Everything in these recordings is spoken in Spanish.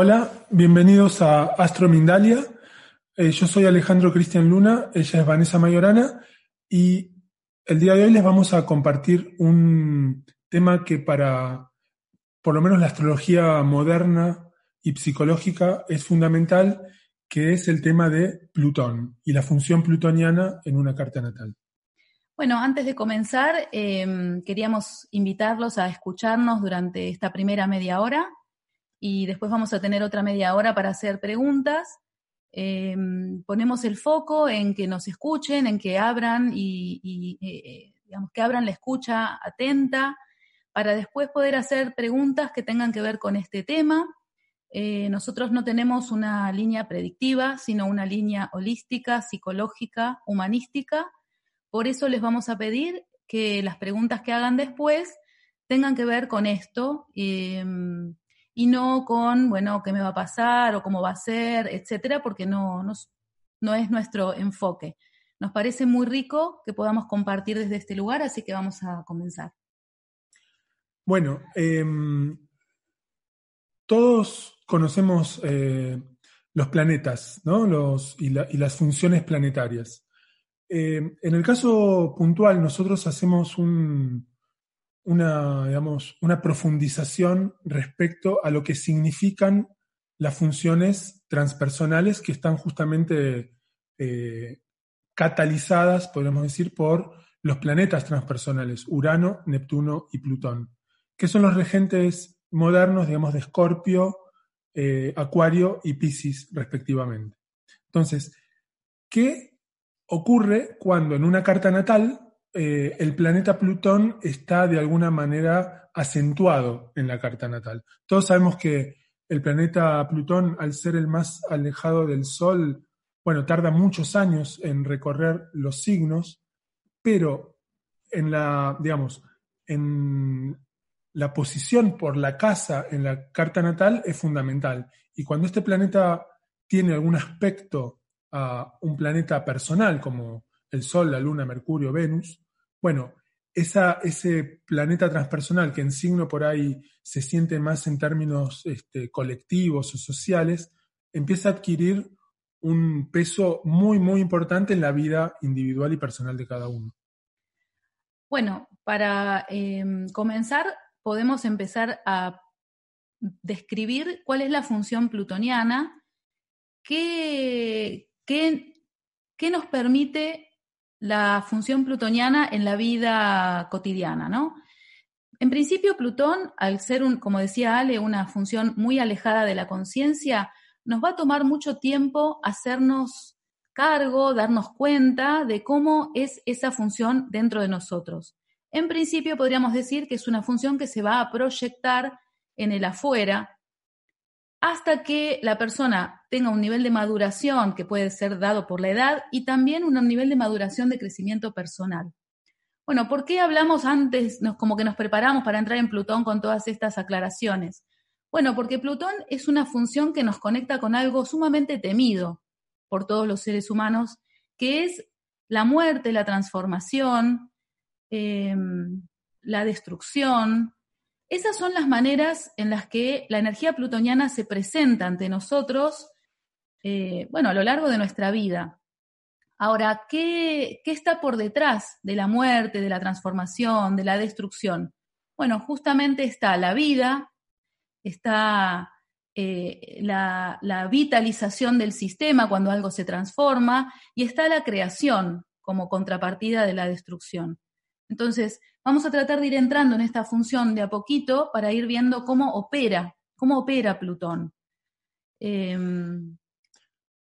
Hola, bienvenidos a Astro Mindalia. Eh, yo soy Alejandro Cristian Luna, ella es Vanessa Mayorana y el día de hoy les vamos a compartir un tema que para por lo menos la astrología moderna y psicológica es fundamental, que es el tema de Plutón y la función plutoniana en una carta natal. Bueno, antes de comenzar, eh, queríamos invitarlos a escucharnos durante esta primera media hora y después vamos a tener otra media hora para hacer preguntas. Eh, ponemos el foco en que nos escuchen, en que abran y, eh, digamos que abran la escucha atenta para después poder hacer preguntas que tengan que ver con este tema. Eh, nosotros no tenemos una línea predictiva, sino una línea holística, psicológica, humanística. Por eso les vamos a pedir que las preguntas que hagan después tengan que ver con esto y no con, bueno, qué me va a pasar o cómo va a ser, etcétera, porque no, no, es nuestro enfoque. Nos parece muy rico que podamos compartir desde este lugar, así que vamos a comenzar. Bueno, em, todos conocemos eh, los planetas ¿no? los, y, las funciones planetarias. Em, en el caso puntual, nosotros hacemos un, una, digamos, una profundización respecto a lo que significan las funciones transpersonales que están justamente eh, catalizadas, podemos decir, por los planetas transpersonales, Urano, Neptuno y Plutón, que son los regentes modernos, digamos, de Escorpio, eh, Acuario y Piscis, respectivamente. Entonces, ¿qué ocurre cuando en una carta natal eh, el planeta Plutón está de alguna manera acentuado en la carta natal. Todos sabemos que el planeta Plutón, al ser el más alejado del Sol, bueno, tarda muchos años en recorrer los signos, pero en la, digamos, en la posición por la casa en la carta natal es fundamental. Y cuando este planeta tiene algún aspecto a un planeta personal, como el Sol, la Luna, Mercurio, Venus, bueno, ese planeta transpersonal que en signo por ahí se siente más en términos este, colectivos o sociales, empieza a adquirir un peso muy, muy importante en la vida individual y personal de cada uno. Bueno, para em, comenzar, podemos empezar a describir cuál es la función plutoniana, qué, qué nos permite la función plutoniana en la vida cotidiana, ¿no? En principio, Plutón, al ser, un, como decía Ale, una función muy alejada de la conciencia, nos va a tomar mucho tiempo hacernos cargo, darnos cuenta de cómo es esa función dentro de nosotros. En principio, podríamos decir que es una función que se va a proyectar en el afuera, hasta que la persona tenga un nivel de maduración que puede ser dado por la edad y también un nivel de maduración de crecimiento personal. Bueno, ¿por qué hablamos antes, como que nos preparamos para entrar en Plutón con todas estas aclaraciones? Bueno, porque Plutón es una función que nos conecta con algo sumamente temido por todos los seres humanos, que es la muerte, la transformación, em, la destrucción, esas son las maneras en las que la energía plutoniana se presenta ante nosotros, eh, bueno, a lo largo de nuestra vida. Ahora, ¿qué, ¿qué, está por detrás de la muerte, de la transformación, de la destrucción? Bueno, justamente está la vida, está eh, la, la, vitalización del sistema cuando algo se transforma y está la creación como contrapartida de la destrucción. Entonces, vamos a tratar de ir entrando en esta función de a poquito para ir viendo cómo opera, cómo opera Plutón. Em,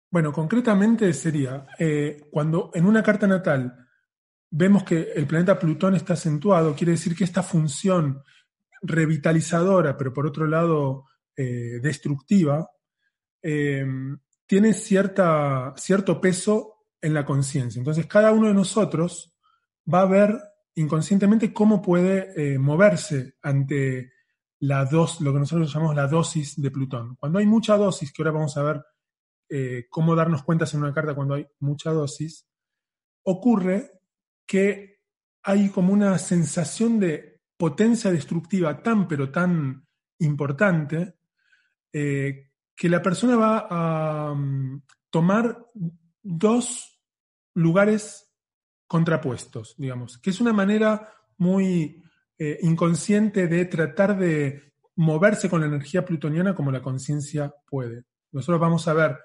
bueno, concretamente sería, eh, cuando en una carta natal vemos que el planeta Plutón está acentuado, quiere decir que esta función revitalizadora, pero por otro lado eh, destructiva, eh, tiene cierta, cierto peso en la conciencia. Entonces, cada uno de nosotros va a ver inconscientemente cómo puede eh, moverse ante la dos, lo que nosotros llamamos la dosis de Plutón. Cuando hay mucha dosis, que ahora vamos a ver cómo darnos cuenta en una carta cuando hay mucha dosis, ocurre que hay como una sensación de potencia destructiva tan pero tan importante eh, que la persona va a um, tomar dos lugares contrapuestos, digamos, que es una manera muy eh, inconsciente de tratar de moverse con la energía plutoniana como la conciencia puede. Nosotros vamos a ver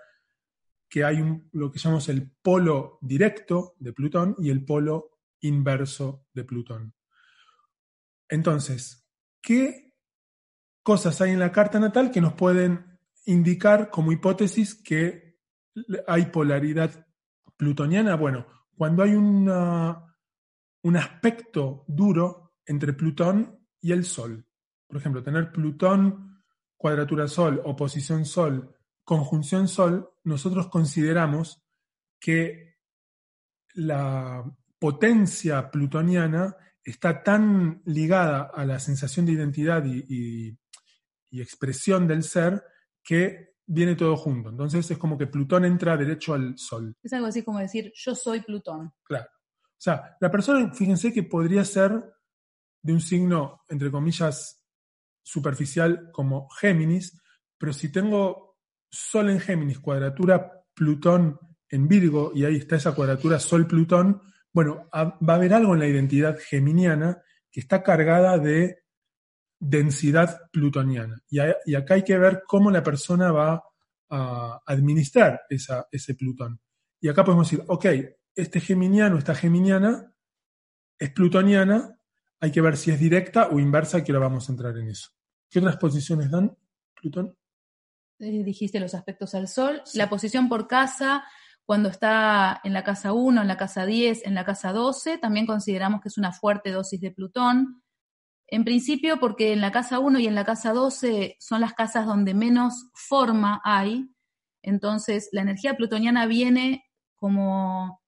que hay lo que llamamos el polo directo de Plutón y el polo inverso de Plutón. Entonces, ¿qué cosas hay en la carta natal que nos pueden indicar como hipótesis que hay polaridad plutoniana. Bueno, cuando hay un aspecto duro entre Plutón y el Sol. Por ejemplo, tener Plutón, cuadratura Sol, oposición Sol, conjunción Sol, nosotros consideramos que la potencia plutoniana está tan ligada a la sensación de identidad y, y expresión del ser que viene todo junto. Entonces es como que Plutón entra derecho al Sol. Es algo así como decir, yo soy Plutón. Claro. O sea, la persona, fíjense que podría ser de un signo, entre comillas, superficial como Géminis, pero si tengo Sol en Géminis, cuadratura Plutón en Virgo, y ahí está esa cuadratura Sol-Plutón, bueno, va a haber algo en la identidad geminiana que está cargada de densidad plutoniana. Y, acá hay que ver cómo la persona va a administrar ese Plutón. Y acá podemos decir, ok, este geminiano, esta geminiana es plutoniana, hay que ver si es directa o inversa, que ahora vamos a entrar en eso. ¿Qué otras posiciones dan Plutón? Eh, dijiste los aspectos al Sol. La posición por casa, cuando está en la casa 1, en la casa 10, en la casa 12, también consideramos que es una fuerte dosis de Plutón. En principio, porque en la casa 1 y en la casa 12 son las casas donde menos forma hay, entonces la energía plutoniana viene como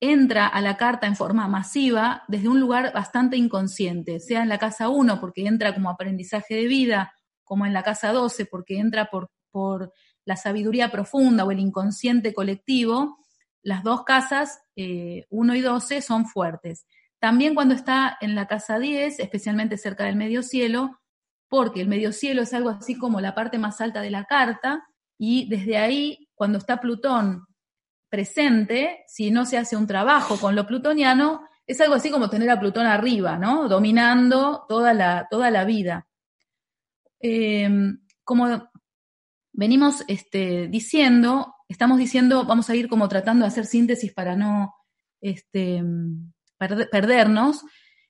entra a la carta en forma masiva desde un lugar bastante inconsciente, sea en la casa 1 porque entra como aprendizaje de vida, como en la casa 12 porque entra por, por la sabiduría profunda o el inconsciente colectivo, las dos casas, 1 eh, y 12, son fuertes. También cuando está en la casa 10, especialmente cerca del medio cielo, porque el medio cielo es algo así como la parte más alta de la carta, y desde ahí, cuando está Plutón presente, si no se hace un trabajo con lo plutoniano, es algo así como tener a Plutón arriba, ¿no? Dominando toda la, toda la vida. Em, como venimos este, diciendo, estamos diciendo, vamos a ir como tratando de hacer síntesis para no este, perdernos,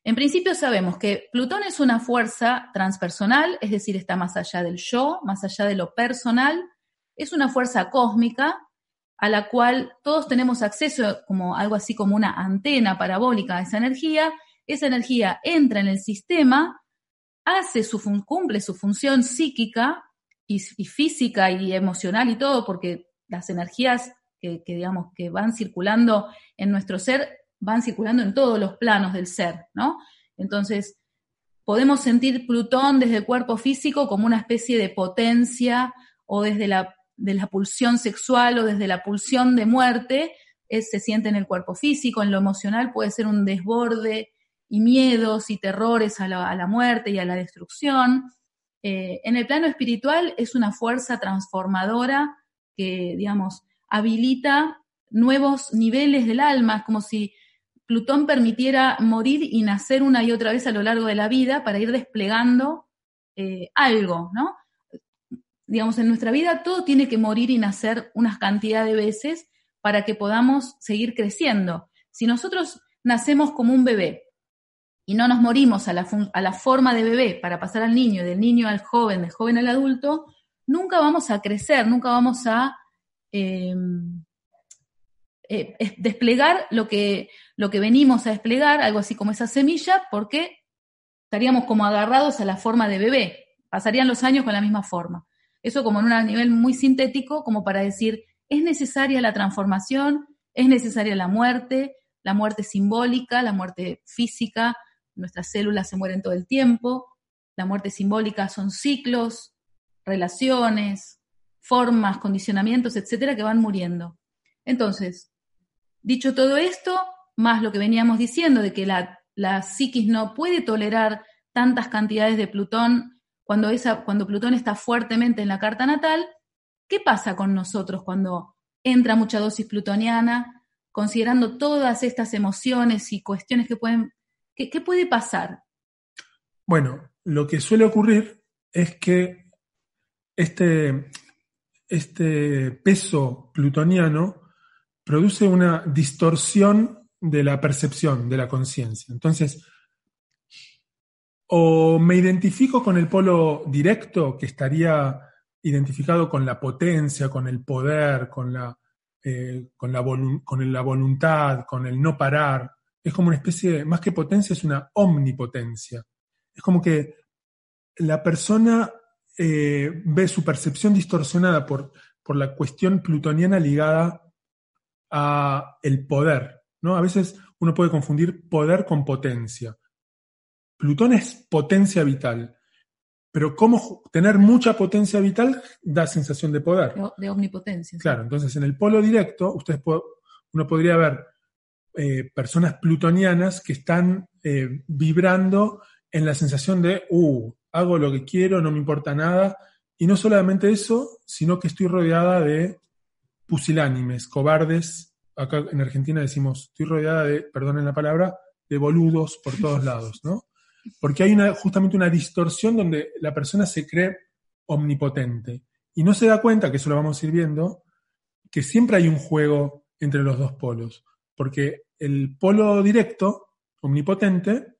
en principio sabemos que Plutón es una fuerza transpersonal, es decir, está más allá del yo, más allá de lo personal, es una fuerza cósmica a la cual todos tenemos acceso como algo así como una antena parabólica a esa energía, esa energía entra en el sistema, hace su cumple su función psíquica y, física y emocional y todo, porque las energías que, digamos que van circulando en nuestro ser van circulando en todos los planos del ser, ¿no? Entonces, podemos sentir Plutón desde el cuerpo físico como una especie de potencia o desde la, de la pulsión sexual o desde la pulsión de muerte, se siente en el cuerpo físico, en lo emocional puede ser un desborde y miedos y terrores a la, muerte y a la destrucción. Eh, en el plano espiritual es una fuerza transformadora que, digamos, habilita nuevos niveles del alma, como si Plutón permitiera morir y nacer una y otra vez a lo largo de la vida para ir desplegando eh, algo, ¿no? Digamos, en nuestra vida todo tiene que morir y nacer unas cantidad de veces para que podamos seguir creciendo. Si nosotros nacemos como un bebé y no nos morimos a la, a la forma de bebé para pasar al niño, del niño al joven, del joven al adulto, nunca vamos a crecer, nunca vamos a em, eh, desplegar lo que, lo que venimos a desplegar, algo así como esa semilla, porque estaríamos como agarrados a la forma de bebé, pasarían los años con la misma forma. Eso como en un nivel muy sintético, como para decir, es necesaria la transformación, es necesaria la muerte, la muerte simbólica, la muerte física, nuestras células se mueren todo el tiempo, la muerte simbólica son ciclos, relaciones, formas, condicionamientos, etcétera, que van muriendo. Entonces, dicho todo esto, más lo que veníamos diciendo de que la, psiquis no puede tolerar tantas cantidades de Plutón cuando, esa, cuando Plutón está fuertemente en la carta natal, ¿qué pasa con nosotros cuando entra mucha dosis plutoniana, considerando todas estas emociones y cuestiones que pueden... ¿Qué, puede pasar? Bueno, lo que suele ocurrir es que este, este peso plutoniano produce una distorsión de la percepción, de la conciencia. Entonces, o me identifico con el polo directo, que estaría identificado con la potencia, con el poder, con la, eh, con, la con la voluntad, con el no parar. Es como una especie, más que potencia, es una omnipotencia. Es como que la persona eh, ve su percepción distorsionada por, por la cuestión plutoniana ligada a el poder. ¿no? A veces uno puede confundir poder con potencia. Plutón es potencia vital, pero cómo tener mucha potencia vital da sensación de poder. De, omnipotencia. Claro, entonces en el polo directo ustedes uno podría ver eh, personas plutonianas que están eh, vibrando en la sensación de, uh, hago lo que quiero, no me importa nada. Y no solamente eso, sino que estoy rodeada de pusilánimes, cobardes. Acá en Argentina decimos, estoy rodeada de, perdonen la palabra, de boludos por todos lados, ¿no? Porque hay una, justamente una distorsión donde la persona se cree omnipotente y no se da cuenta, que eso lo vamos a ir viendo, que siempre hay un juego entre los dos polos. Porque el polo directo, omnipotente,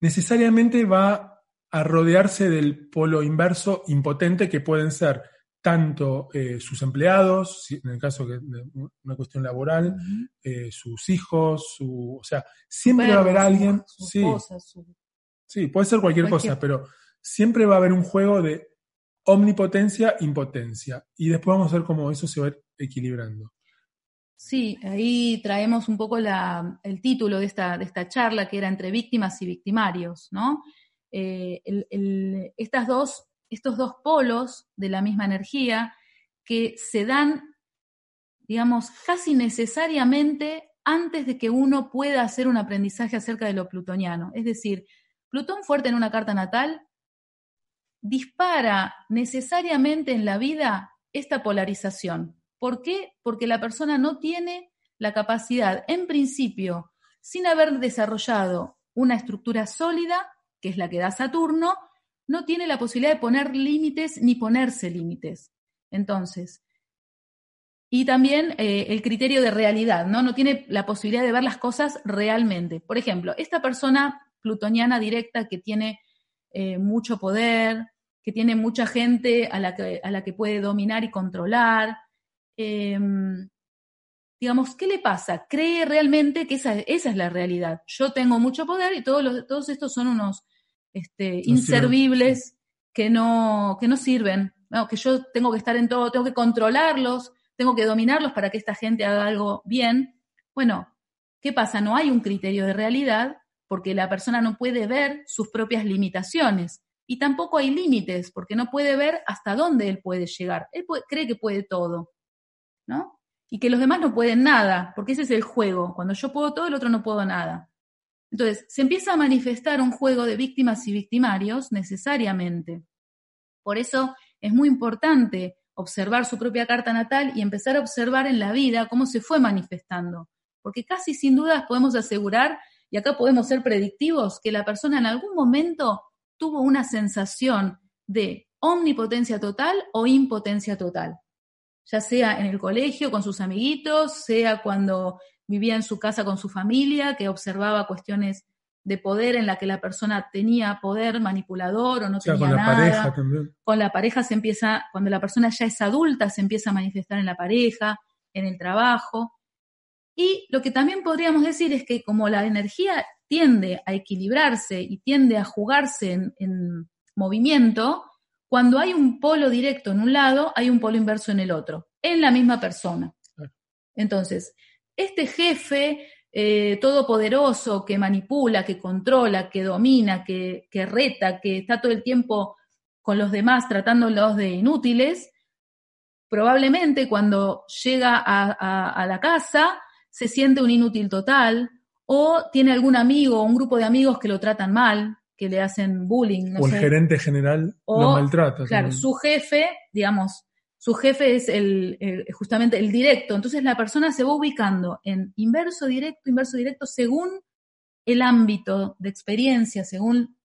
necesariamente va a rodearse del polo inverso, impotente, que pueden ser tanto eh, sus empleados, en el caso de una cuestión laboral, eh, sus hijos, su, o sea, siempre va a haber alguien, sí, sí, puede ser cualquier, cosa, pero siempre va a haber un juego de omnipotencia, impotencia, y después vamos a ver cómo eso se va equilibrando. Sí, ahí traemos un poco el título de esta, de esta charla, que era entre víctimas y victimarios, ¿no? Eh, estas dos estos dos polos de la misma energía que se dan, digamos, casi necesariamente antes de que uno pueda hacer un aprendizaje acerca de lo plutoniano. Es decir, Plutón fuerte en una carta natal dispara necesariamente en la vida esta polarización. ¿Por qué? Porque la persona no tiene la capacidad, en principio, sin haber desarrollado una estructura sólida, que es la que da Saturno, no tiene la posibilidad de poner límites ni ponerse límites. Entonces, y también eh, el criterio de realidad, ¿no? No tiene la posibilidad de ver las cosas realmente. Por ejemplo, esta persona plutoniana directa que tiene eh, mucho poder, que tiene mucha gente a la que, a la que puede dominar y controlar, em, digamos, ¿qué le pasa? Cree realmente que esa, esa, es la realidad. Yo tengo mucho poder y todos, los, todos estos son unos este, inservibles que no, que no sirven, que yo tengo que estar en todo, tengo que controlarlos, tengo que dominarlos para que esta gente haga algo bien. Bueno, ¿qué pasa? No hay un criterio de realidad porque la persona no puede ver sus propias limitaciones y tampoco hay límites porque no puede ver hasta dónde él puede llegar. Él cree que puede todo, ¿no? Y que los demás no pueden nada, porque ese es el juego. Cuando yo puedo todo, el otro no puedo nada. Entonces, se empieza a manifestar un juego de víctimas y victimarios necesariamente. Por eso es muy importante observar su propia carta natal y empezar a observar en la vida cómo se fue manifestando. Porque casi sin dudas podemos asegurar, y acá podemos ser predictivos, que la persona en algún momento tuvo una sensación de omnipotencia total o impotencia total. Ya sea en el colegio con sus amiguitos, sea cuando vivía en su casa con su familia, que observaba cuestiones de poder en la que la persona tenía poder manipulador o no tenía con nada. la pareja también. Con la pareja se empieza, cuando la persona ya es adulta, se empieza a manifestar en la pareja, en el trabajo. Y lo que también podríamos decir es que como la energía tiende a equilibrarse y tiende a jugarse en, en movimiento, cuando hay un polo directo en un lado, hay un polo inverso en el otro, en la misma persona. Entonces, este jefe eh, todopoderoso que manipula, que controla, que domina, que, que reta, que está todo el tiempo con los demás tratándolos de inútiles, probablemente cuando llega a, a, a, la casa se siente un inútil total o tiene algún amigo o un grupo de amigos que lo tratan mal, que le hacen bullying. No o el gerente general O, lo maltrata. Claro, también. su jefe, digamos, su jefe es el, el- justamente el directo. Entonces la persona se va ubicando en inverso, directo, inverso, directo, según el ámbito de experiencia, según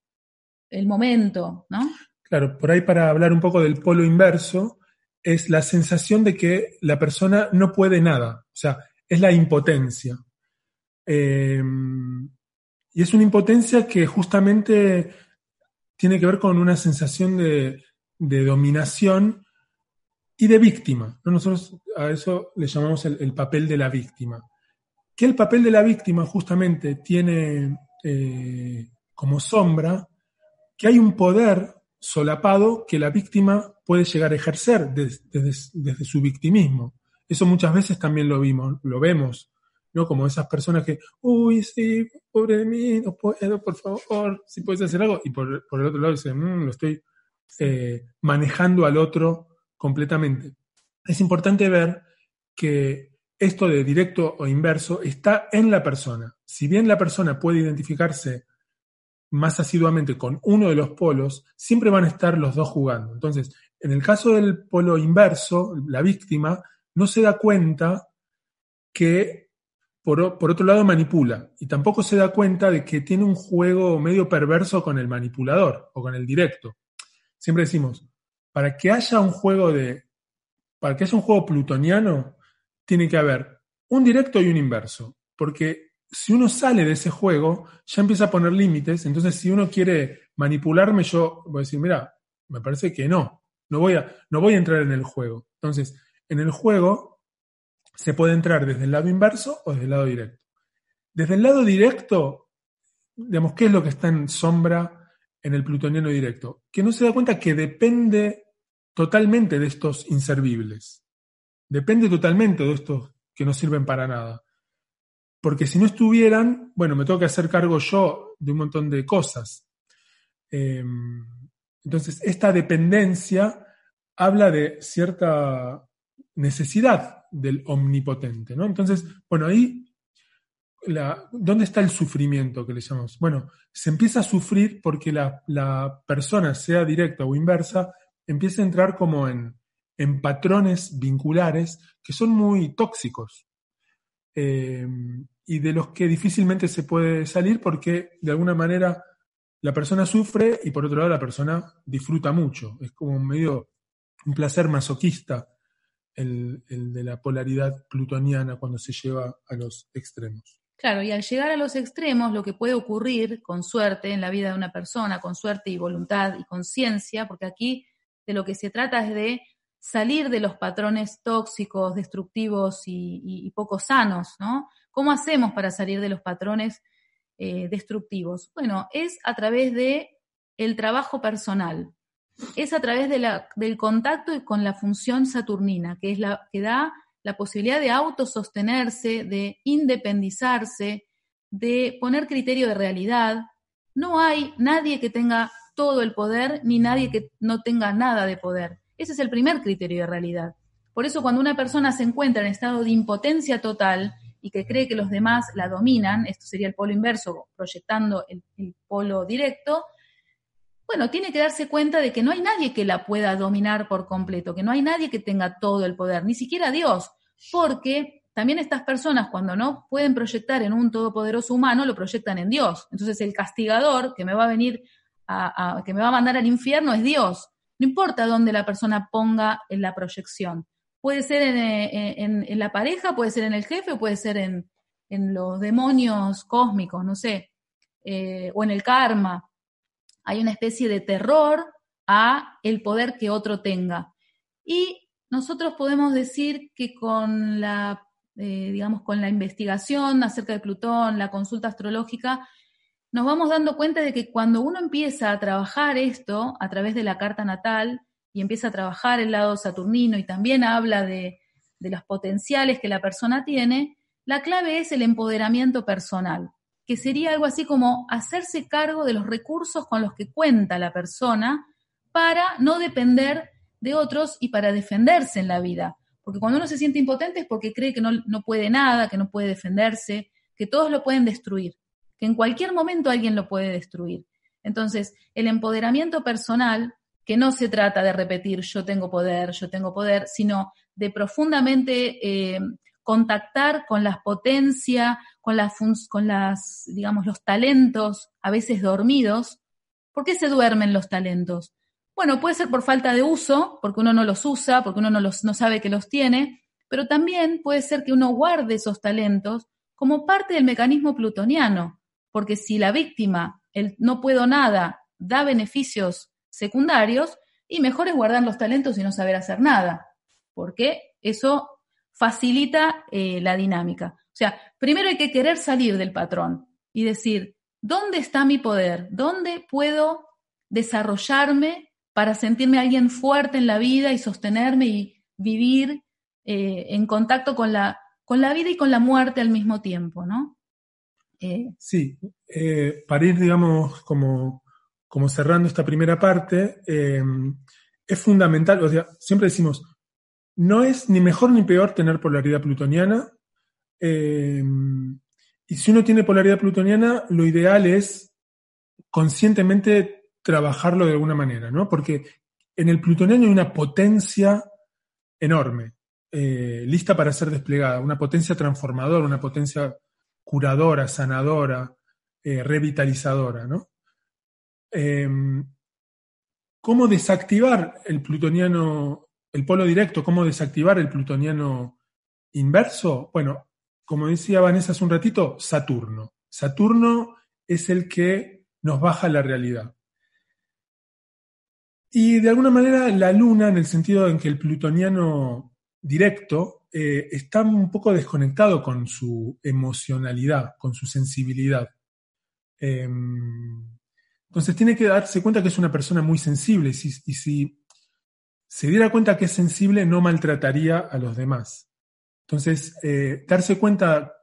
el momento, ¿no? Claro, por ahí para hablar un poco del polo inverso, es la sensación de que la persona no puede nada, o sea, es la impotencia. Eh, y es una impotencia que justamente tiene que ver con una sensación de, dominación y de víctima. ¿no? Nosotros a eso le llamamos el, el papel de la víctima. Que el papel de la víctima justamente tiene eh, como sombra que hay un poder solapado que la víctima puede llegar a ejercer des- desde, desde su victimismo. Eso muchas veces también lo vimos, lo vemos, ¿no? Como esas personas que, uy, sí, pobre de mí, no puedo, por favor, si puedes hacer algo. Y por, por el otro lado dicen, "Mm, lo estoy eh, manejando al otro completamente. Es importante ver que esto de directo o inverso está en la persona. Si bien la persona puede identificarse más asiduamente con uno de los polos, siempre van a estar los dos jugando. Entonces, en el caso del polo inverso, la víctima no se da cuenta que, por, otro lado, manipula. Y tampoco se da cuenta de que tiene un juego medio perverso con el manipulador o con el directo. Siempre decimos, para que haya un juego de. Para que haya un juego plutoniano, tiene que haber un directo y un inverso. Porque si uno sale de ese juego, ya empieza a poner límites. Entonces, si uno quiere manipularme, yo voy a decir, mira, me parece que no. No voy a, no voy a entrar en el juego. Entonces, en el juego se puede entrar desde el lado inverso o desde el lado directo. Desde el lado directo, digamos, ¿qué es lo que está en sombra en el plutoniano directo? Que no se da cuenta que depende totalmente de estos inservibles. Depende totalmente de estos que no sirven para nada. Porque si no estuvieran, bueno, me tengo que hacer cargo yo de un montón de cosas. Eh, entonces, esta dependencia habla de cierta necesidad del omnipotente, ¿no? Entonces, bueno, ahí, la, ¿dónde está el sufrimiento que le llamamos? Bueno, se empieza a sufrir porque la, la persona, sea directa o inversa, empieza a entrar como en, en patrones vinculares que son muy tóxicos eh, y de los que difícilmente se puede salir porque de alguna manera la persona sufre y por otro lado la persona disfruta mucho. Es como medio un placer masoquista el, de la polaridad plutoniana cuando se lleva a los extremos. Claro, y al llegar a los extremos, lo que puede ocurrir con suerte en la vida de una persona, con suerte y voluntad y conciencia, porque aquí de lo que se trata es de salir de los patrones tóxicos, destructivos y poco sanos, ¿no? ¿Cómo hacemos para salir de los patrones eh, destructivos? Bueno, es a través de el trabajo personal, es a través del contacto con la función saturnina, que es la que da la posibilidad de autosostenerse, de independizarse, de poner criterio de realidad. No hay nadie que tenga todo el poder ni nadie que no tenga nada de poder. Ese es el primer criterio de realidad. Por eso cuando una persona se encuentra en estado de impotencia total, y que cree que los demás la dominan, esto sería el polo inverso, proyectando el polo directo, bueno, tiene que darse cuenta de que no hay nadie que la pueda dominar por completo, que no hay nadie que tenga todo el poder, ni siquiera Dios, porque también estas personas cuando no pueden proyectar en un todopoderoso humano, lo proyectan en Dios. Entonces el castigador que me va a venir a, que me va a mandar al infierno es Dios. No importa dónde la persona ponga en la proyección. Puede ser en, la pareja, puede ser en el jefe, puede ser en, los demonios cósmicos, no sé, eh, o en el karma. Hay una especie de terror a el poder que otro tenga. Y nosotros podemos decir que con la, eh, digamos, con la investigación acerca de Plutón, la consulta astrológica, nos vamos dando cuenta de que cuando uno empieza a trabajar esto a través de la carta natal y empieza a trabajar el lado saturnino y también habla de, los potenciales que la persona tiene, la clave es el empoderamiento personal, que sería algo así como hacerse cargo de los recursos con los que cuenta la persona para no depender de otros y para defenderse en la vida. Porque cuando uno se siente impotente es porque cree que no, no puede nada, que no puede defenderse, que todos lo pueden destruir que en cualquier momento alguien lo puede destruir. Entonces, el empoderamiento personal, que no se trata de repetir yo tengo poder, yo tengo poder, sino de profundamente eh, contactar con las potencias, con las, con las, digamos, los talentos a veces dormidos. ¿Por qué se duermen los talentos? Bueno, puede ser por falta de uso, porque uno no los usa, porque uno no, los, no sabe que los tiene, pero también puede ser que uno guarde esos talentos como parte del mecanismo plutoniano porque si la víctima, el no puedo nada, da beneficios secundarios, y mejor es guardar los talentos y no saber hacer nada, porque eso facilita eh, la dinámica. O sea, primero hay que querer salir del patrón y decir, ¿dónde está mi poder? ¿Dónde puedo desarrollarme para sentirme alguien fuerte en la vida y sostenerme y vivir eh, en contacto con la, con la vida y con la muerte al mismo tiempo, ¿no? Eh, sí, para ir, digamos, como, como, cerrando esta primera parte, es fundamental, o sea, siempre decimos, no es ni mejor ni peor tener polaridad plutoniana. y si uno tiene polaridad plutoniana, lo ideal es conscientemente trabajarlo de alguna manera, ¿no? Porque en el plutoniano hay una potencia enorme, lista para ser desplegada, una potencia transformadora, una potencia curadora, sanadora, eh, revitalizadora, ¿no? Em, ¿Cómo desactivar el plutoniano, el polo directo, cómo desactivar el plutoniano inverso? Bueno, como decía Vanessa hace un ratito, Saturno. Saturno es el que nos baja la realidad. Y de alguna manera la luna, en el sentido en que el plutoniano directo eh, está un poco desconectado con su emocionalidad, con su sensibilidad. Em, entonces tiene que darse cuenta que es una persona muy sensible y si, se diera cuenta que es sensible no maltrataría a los demás. Entonces, eh, darse cuenta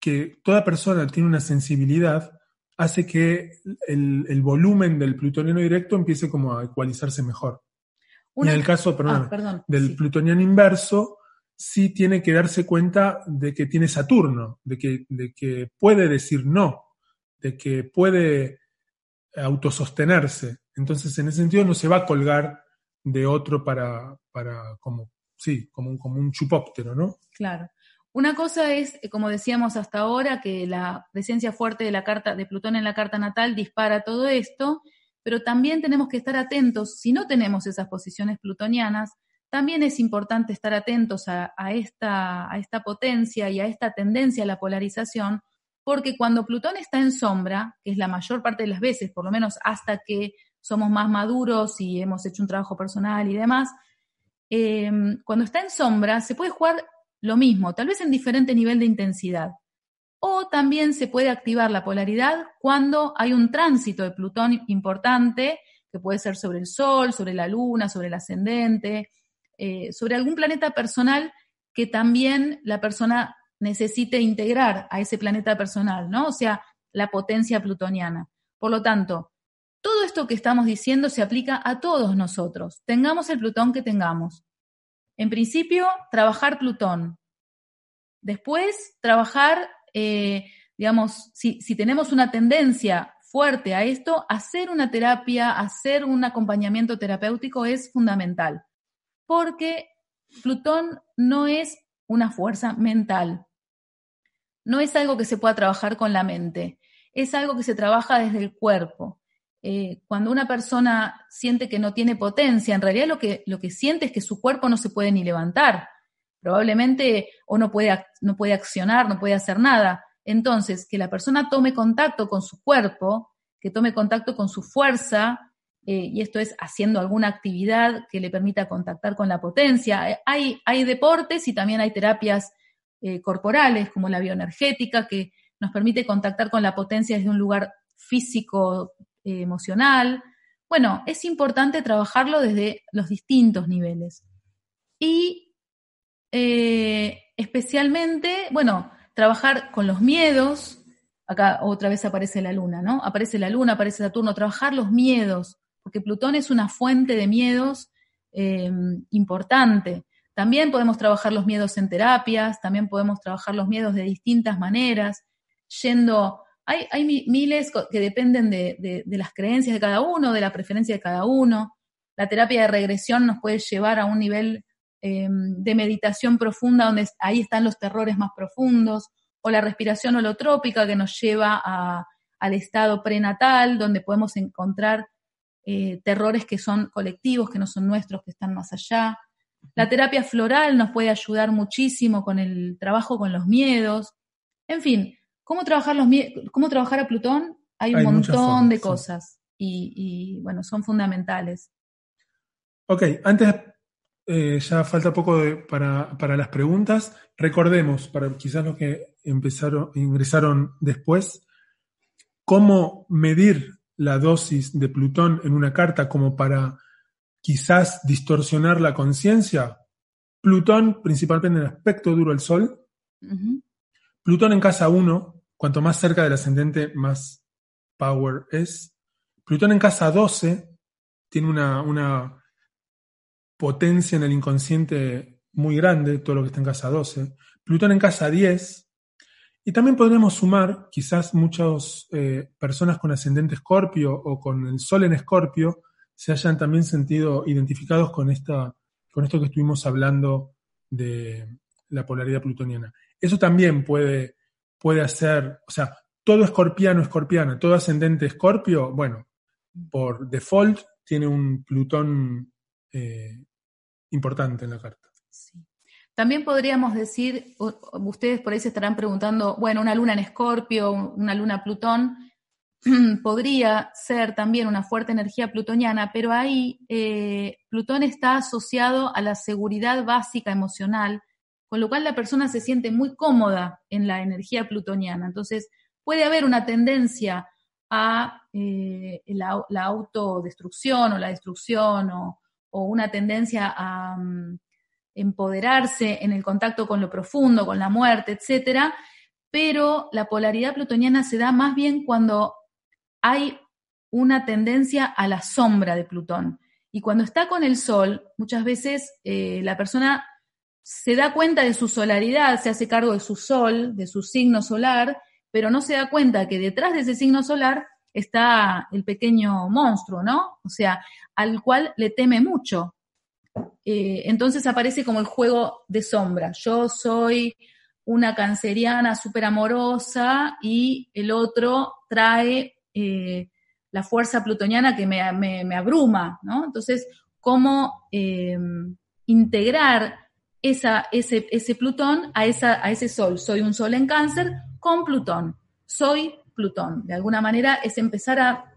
que toda persona tiene una sensibilidad hace que el, volumen del plutoniano directo empiece como a ecualizarse mejor. en el caso, perdón, ah, del plutoniano inverso, sí tiene que darse cuenta de que tiene Saturno, de que, de que puede decir no, de que puede autosostenerse. Entonces, en ese sentido, no se va a colgar de otro para, para como, sí, como un, como un chupóptero, ¿no? Claro. Una cosa es, como decíamos hasta ahora, que la presencia fuerte de la carta de Plutón en la carta natal dispara todo esto, pero también tenemos que estar atentos, si no tenemos esas posiciones plutonianas, también es importante estar atentos a, esta, a esta potencia y a esta tendencia a la polarización, porque cuando Plutón está en sombra, que es la mayor parte de las veces, por lo menos hasta que somos más maduros y hemos hecho un trabajo personal y demás, eh, cuando está en sombra se puede jugar lo mismo, tal vez en diferente nivel de intensidad. O también se puede activar la polaridad cuando hay un tránsito de Plutón importante, que puede ser sobre el Sol, sobre la Luna, sobre el ascendente, eh, sobre algún planeta personal que también la persona necesite integrar a ese planeta personal, ¿no? O sea, la potencia plutoniana. Por lo tanto, todo esto que estamos diciendo se aplica a todos nosotros, tengamos el Plutón que tengamos. En principio, trabajar Plutón. Después, trabajar, eh, digamos, si, si tenemos una tendencia fuerte a esto, hacer una terapia, hacer un acompañamiento terapéutico es fundamental, porque Plutón no es una fuerza mental, no es algo que se pueda trabajar con la mente, es algo que se trabaja desde el cuerpo. Eh, cuando una persona siente que no tiene potencia, en realidad lo que, lo que siente es que su cuerpo no se puede ni levantar, probablemente o no puede, no puede accionar, no puede hacer nada. Entonces, que la persona tome contacto con su cuerpo, que tome contacto con su fuerza, eh, y esto es haciendo alguna actividad que le permita contactar con la potencia. Eh, hay, hay deportes y también hay terapias corporales, como la bioenergética, que nos permite contactar con la potencia desde un lugar físico, emocional. Bueno, es importante trabajarlo desde los distintos niveles. Y especialmente, bueno, trabajar con los miedos, acá otra vez aparece la luna, ¿no? Aparece la luna, aparece Saturno, trabajar los miedos, porque Plutón es una fuente de miedos eh, importante. También podemos trabajar los miedos en terapias, también podemos trabajar los miedos de distintas maneras, yendo, hay, hay miles que dependen de, las creencias de cada uno, de la preferencia de cada uno. La terapia de regresión nos puede llevar a un nivel eh, de meditación profunda donde ahí están los terrores más profundos, o la respiración holotrópica que nos lleva al estado prenatal, donde podemos encontrar eh, terrores que son colectivos, que no son nuestros, que están más allá. La terapia floral nos puede ayudar muchísimo con el trabajo con los miedos. En fin, ¿cómo trabajar, los cómo trabajar a Plutón? Hay un montón de cosas y, bueno, son fundamentales. Ok, antes eh, ya falta poco para, para, las preguntas. Recordemos, para quizás los que empezaron, ingresaron después, cómo medir la dosis de Plutón en una carta como para quizás distorsionar la conciencia. Plutón, principalmente en el aspecto duro del Sol. Plutón en casa 1, cuanto más cerca del ascendente, más power es. Plutón en casa 12 tiene una, una potencia en el inconsciente muy grande, todo lo que está en casa 12. Plutón en casa 10 y también podríamos sumar, quizás muchas eh, personas con ascendente escorpio o con el sol en escorpio se hayan también sentido identificados con, esta, con esto que estuvimos hablando de la polaridad plutoniana. Eso también puede, puede hacer, o sea, todo escorpiano, escorpiana, todo ascendente escorpio, bueno, por default tiene un Plutón eh, importante en la carta. Sí. También podríamos decir, ustedes por ahí se estarán preguntando, bueno, una luna en Escorpio, una luna Plutón, podría ser también una fuerte energía plutoniana, pero ahí eh, Plutón está asociado a la seguridad básica emocional, con lo cual la persona se siente muy cómoda en la energía plutoniana. Entonces, puede haber una tendencia a eh, la, autodestrucción o la destrucción o, una tendencia a... Mm, empoderarse en el contacto con lo profundo, con la muerte, etcétera, pero la polaridad plutoniana se da más bien cuando hay una tendencia a la sombra de Plutón. Y cuando está con el Sol, muchas veces eh, la persona se da cuenta de su solaridad, se hace cargo de su Sol, de su signo solar, pero no se da cuenta que detrás de ese signo solar está el pequeño monstruo, ¿no? O sea, al cual le teme mucho, eh, entonces aparece como el juego de sombra. Yo soy una canceriana súper amorosa y el otro trae eh, la fuerza plutoniana que me, abruma, ¿no? Entonces, ¿cómo em, integrar esa, ese, ese, Plutón a, esa, a ese Sol? Soy un Sol en cáncer con Plutón. Soy Plutón. De alguna manera es empezar a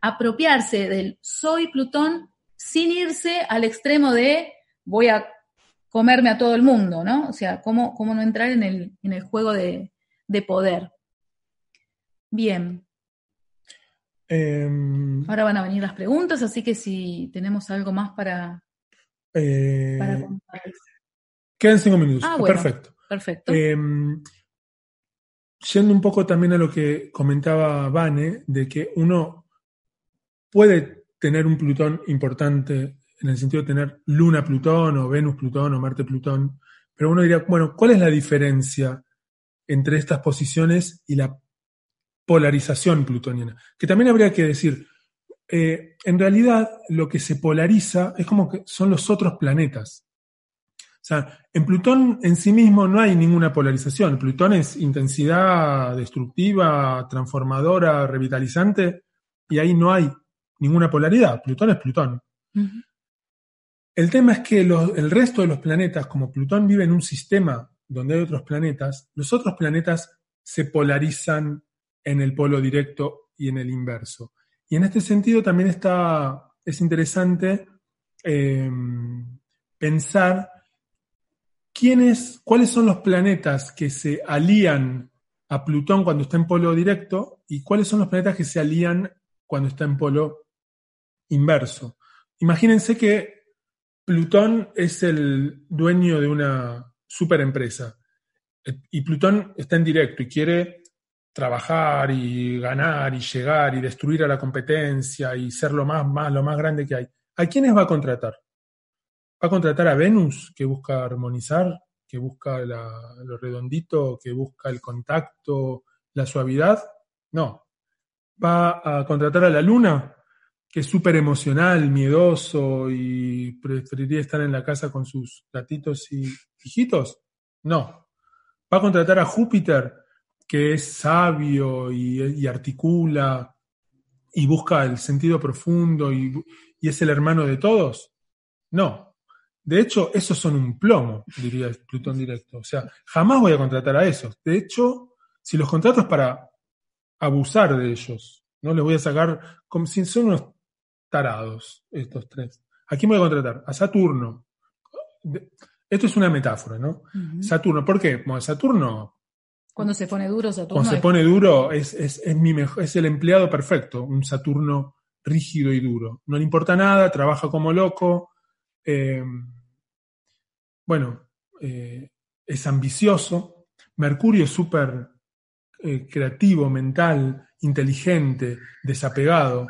apropiarse del soy Plutón sin irse al extremo de voy a comerme a todo el mundo, ¿no? O sea, cómo, cómo no entrar en el, en el juego de, poder. Bien. Em, Ahora van a venir las preguntas, así que si tenemos algo más para, eh, Quedan cinco minutos. Ah, perfecto. Perfecto. Em, yendo un poco también a lo que comentaba Vane, de que uno puede tener un Plutón importante en el sentido de tener Luna Plutón o Venus Plutón o Marte Plutón Pero uno diría, bueno, ¿cuál es la diferencia entre estas posiciones y la polarización plutoniana? Que también habría que decir, eh, en realidad lo que se polariza es como que son los otros planetas. O sea, en Plutón en sí mismo no hay ninguna polarización. Plutón es intensidad destructiva, transformadora, revitalizante, y ahí no hay ninguna polaridad. Plutón es Plutón. El tema es que el resto de los planetas, como Plutón vive en un sistema donde hay otros planetas, los otros planetas se polarizan en el polo directo y en el inverso. Y en este sentido también está, es interesante eh, pensar quiénes, cuáles son los planetas que se alían a Plutón cuando está en polo directo y cuáles son los planetas que se alían cuando está en polo inverso. Imagínense que Plutón es el dueño de una superempresa y Plutón está en directo y quiere trabajar y ganar y llegar y destruir a la competencia y ser lo más, lo más grande que hay. ¿A quiénes va a contratar? ¿Va a contratar a Venus, que busca armonizar, que busca lo redondito, que busca el contacto, la suavidad? No. ¿Va a contratar a la Luna, que es súper emocional, miedoso y preferiría estar en la casa con sus gatitos y hijitos? No. ¿Va a contratar a Júpiter, que es sabio y, articula y busca el sentido profundo y, es el hermano de todos? No. De hecho, esos son un plomo, diría Plutón directo. O sea, jamás voy a contratar a esos. De hecho, si los contrato es para abusar de ellos. No les voy a sacar, como si son unos tarados estos tres. ¿A quién voy a contratar? A Saturno. Esto es una metáfora, ¿no? Saturno, ¿por qué? Bueno, Saturno cuando se pone duro, Saturno. Cuando se pone duro, es, es, es, mi mejor, es el empleado perfecto, un Saturno rígido y duro. No le importa nada, trabaja como loco. Eh, bueno, eh, es ambicioso. Mercurio es súper eh, creativo, mental, inteligente, desapegado.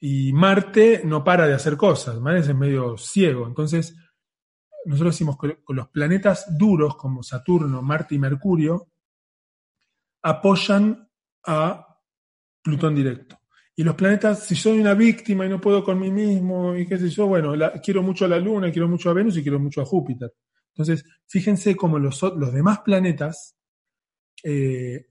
Y Marte no para de hacer cosas, Marte es medio ciego. Entonces, nosotros decimos que los planetas duros como Saturno, Marte y Mercurio apoyan a Plutón directo. Y los planetas, si soy una víctima y no puedo con mí mismo y qué sé yo, bueno, quiero mucho a la Luna, quiero mucho a Venus y quiero mucho a Júpiter. Entonces, fíjense cómo los, los demás planetas eh,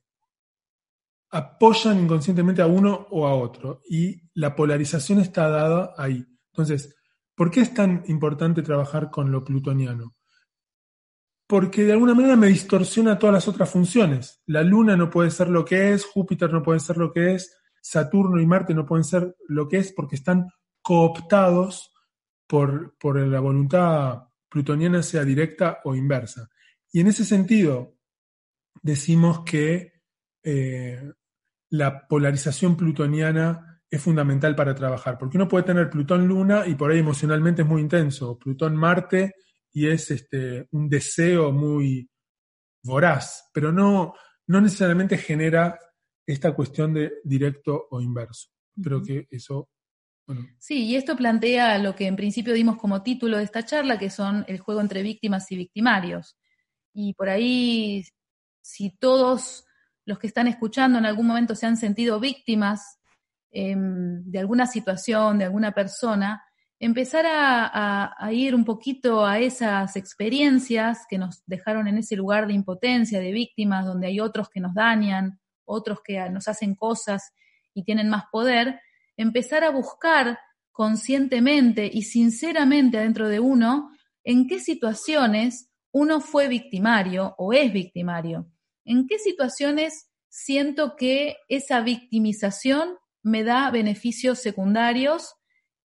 apoyan inconscientemente a uno o a otro y la polarización está dada ahí. Entonces, ¿Por qué es tan importante trabajar con lo plutoniano? Porque de alguna manera me distorsiona todas las otras funciones. La Luna no puede ser lo que es, Júpiter no puede ser lo que es, Saturno y Marte no pueden ser lo que es porque están cooptados por, por la voluntad plutoniana, sea directa o inversa. Y en ese sentido, decimos que eh, la polarización plutoniana es fundamental para trabajar, porque uno puede tener Plutón-Luna y por ahí emocionalmente es muy intenso, Plutón-Marte y es este, un deseo muy voraz, pero no, no necesariamente genera esta cuestión de directo o inverso. Creo que eso... Sí, y esto plantea lo que en principio dimos como título de esta charla, que son el juego entre víctimas y victimarios. Y por ahí, si todos los que están escuchando en algún momento se han sentido víctimas Em, de alguna situación, de alguna persona, empezar a, ir un poquito a esas experiencias que nos dejaron en ese lugar de impotencia, de víctimas, donde hay otros que nos dañan, otros que nos hacen cosas y tienen más poder, empezar a buscar conscientemente y sinceramente adentro de uno en qué situaciones uno fue victimario o es victimario, en qué situaciones siento que esa victimización me da beneficios secundarios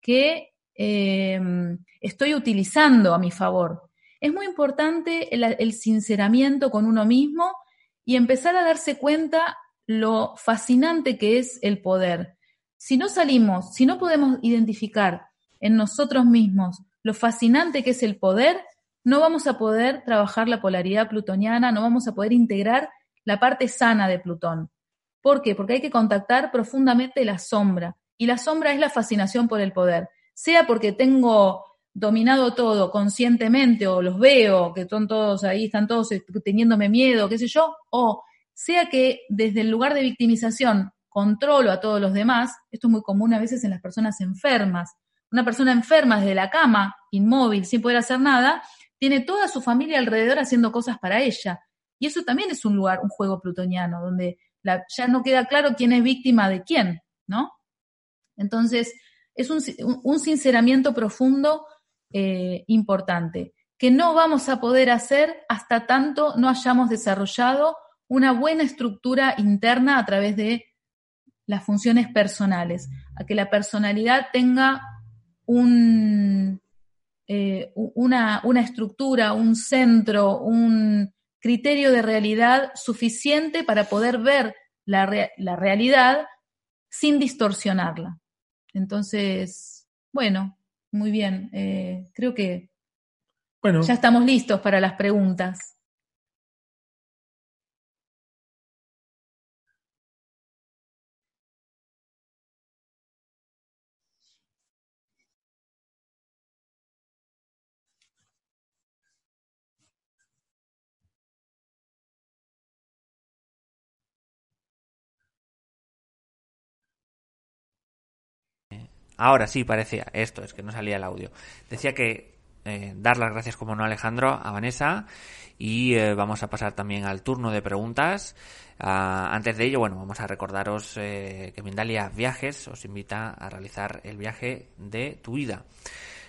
que em, estoy utilizando a mi favor. Es muy importante el, sinceramiento con uno mismo y empezar a darse cuenta lo fascinante que es el poder. Si no salimos, si no podemos identificar en nosotros mismos lo fascinante que es el poder, no vamos a poder trabajar la polaridad plutoniana, no vamos a poder integrar la parte sana de Plutón. ¿Por qué? Porque hay que contactar profundamente la sombra. Y la sombra es la fascinación por el poder. Sea porque tengo dominado todo conscientemente o los veo, que son todos ahí, están todos teniéndome miedo, qué sé yo, o sea que desde el lugar de victimización controlo a todos los demás, esto es muy común a veces en las personas enfermas. Una persona enferma desde la cama, inmóvil, sin poder hacer nada, tiene toda su familia alrededor haciendo cosas para ella. Y eso también es un lugar, un juego plutoniano, donde ya no queda claro quién es víctima de quién, ¿no? Entonces, es un, un sinceramiento profundo eh, importante, que no vamos a poder hacer hasta tanto no hayamos desarrollado una buena estructura interna a través de las funciones personales, a que la personalidad tenga un, eh, una, una estructura, un centro, un criterio de realidad suficiente para poder ver la, la realidad sin distorsionarla. Entonces, bueno, muy bien. Eh, creo que bueno. ya estamos listos para las preguntas. Ahora sí parecía, esto es que no salía el audio. Decía que eh, dar las gracias, como no, Alejandro, a Vanessa. Y eh, vamos a pasar también al turno de preguntas. Ah, antes de ello, bueno, vamos a recordaros eh, que Mindalia Viajes os invita a realizar el viaje de tu vida.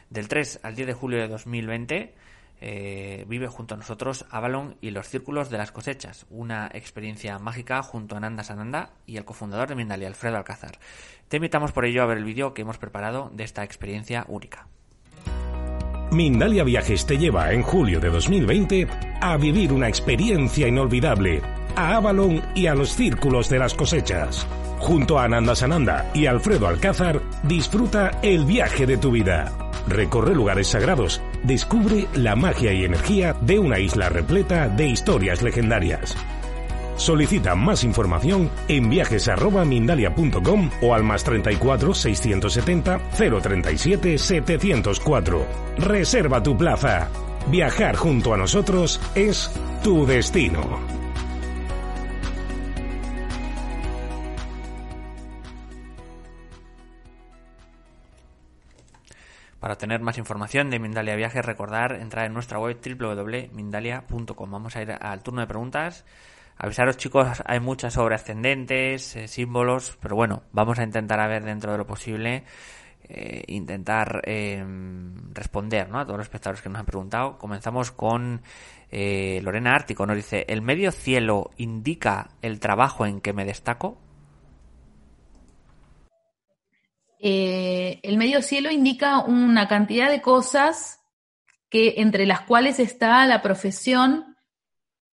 Del 3 al 10 de julio de 2020 eh, vive junto a nosotros Avalon y los Círculos de las Cosechas, una experiencia mágica junto a Nanda Sananda y el cofundador de Mindalia, Alfredo Alcázar. Te invitamos por ello a ver el vídeo que hemos preparado de esta experiencia única. Mindalia Viajes te lleva en julio de 2020 a vivir una experiencia inolvidable a Avalon y a los Círculos de las Cosechas. Junto a Nanda Sananda y Alfredo Alcázar, disfruta el viaje de tu vida. Recorre lugares sagrados, descubre la magia y energía de una isla repleta de historias legendarias. Solicita más información en viajes@mindalia.com o al más 34 670 037 704. Reserva tu plaza. Viajar junto a nosotros es tu destino. Para tener más información de Mindalia Viajes, recordar entrar en nuestra web www.mindalia.com. Vamos a ir al turno de preguntas. Avisaros chicos, hay muchas sobre ascendentes, eh, símbolos, pero bueno, vamos a intentar a ver dentro de lo posible, eh, intentar em, responder ¿no? a todos los espectadores que nos han preguntado. Comenzamos con eh, Lorena Ártico, nos dice, ¿el medio cielo indica el trabajo en que me destaco? Eh, el medio cielo indica una cantidad de cosas que entre las cuales está la profesión.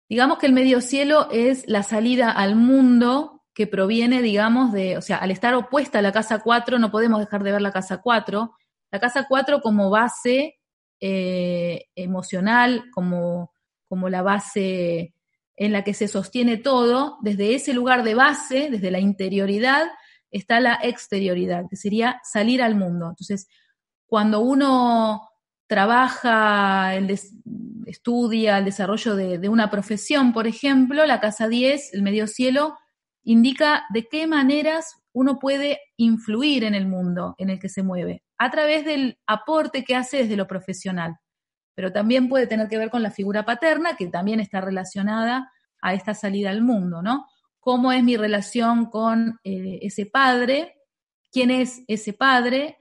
Digamos que el medio cielo es la salida al mundo que proviene, digamos, de, o sea, al estar opuesta a la casa 4, no podemos dejar de ver la casa 4. La casa 4 como base eh, emocional, como, como la base en la que se sostiene todo, desde ese lugar de base, desde la interioridad, está la exterioridad, que sería salir al mundo. Entonces, cuando uno trabaja, el estudia el desarrollo de, una profesión, por ejemplo, la casa 10, el medio cielo, indica de qué maneras uno puede influir en el mundo en el que se mueve, a través del aporte que hace desde lo profesional. Pero también puede tener que ver con la figura paterna, que también está relacionada a esta salida al mundo, ¿no? Cómo es mi relación con eh, ese padre, quién es ese padre,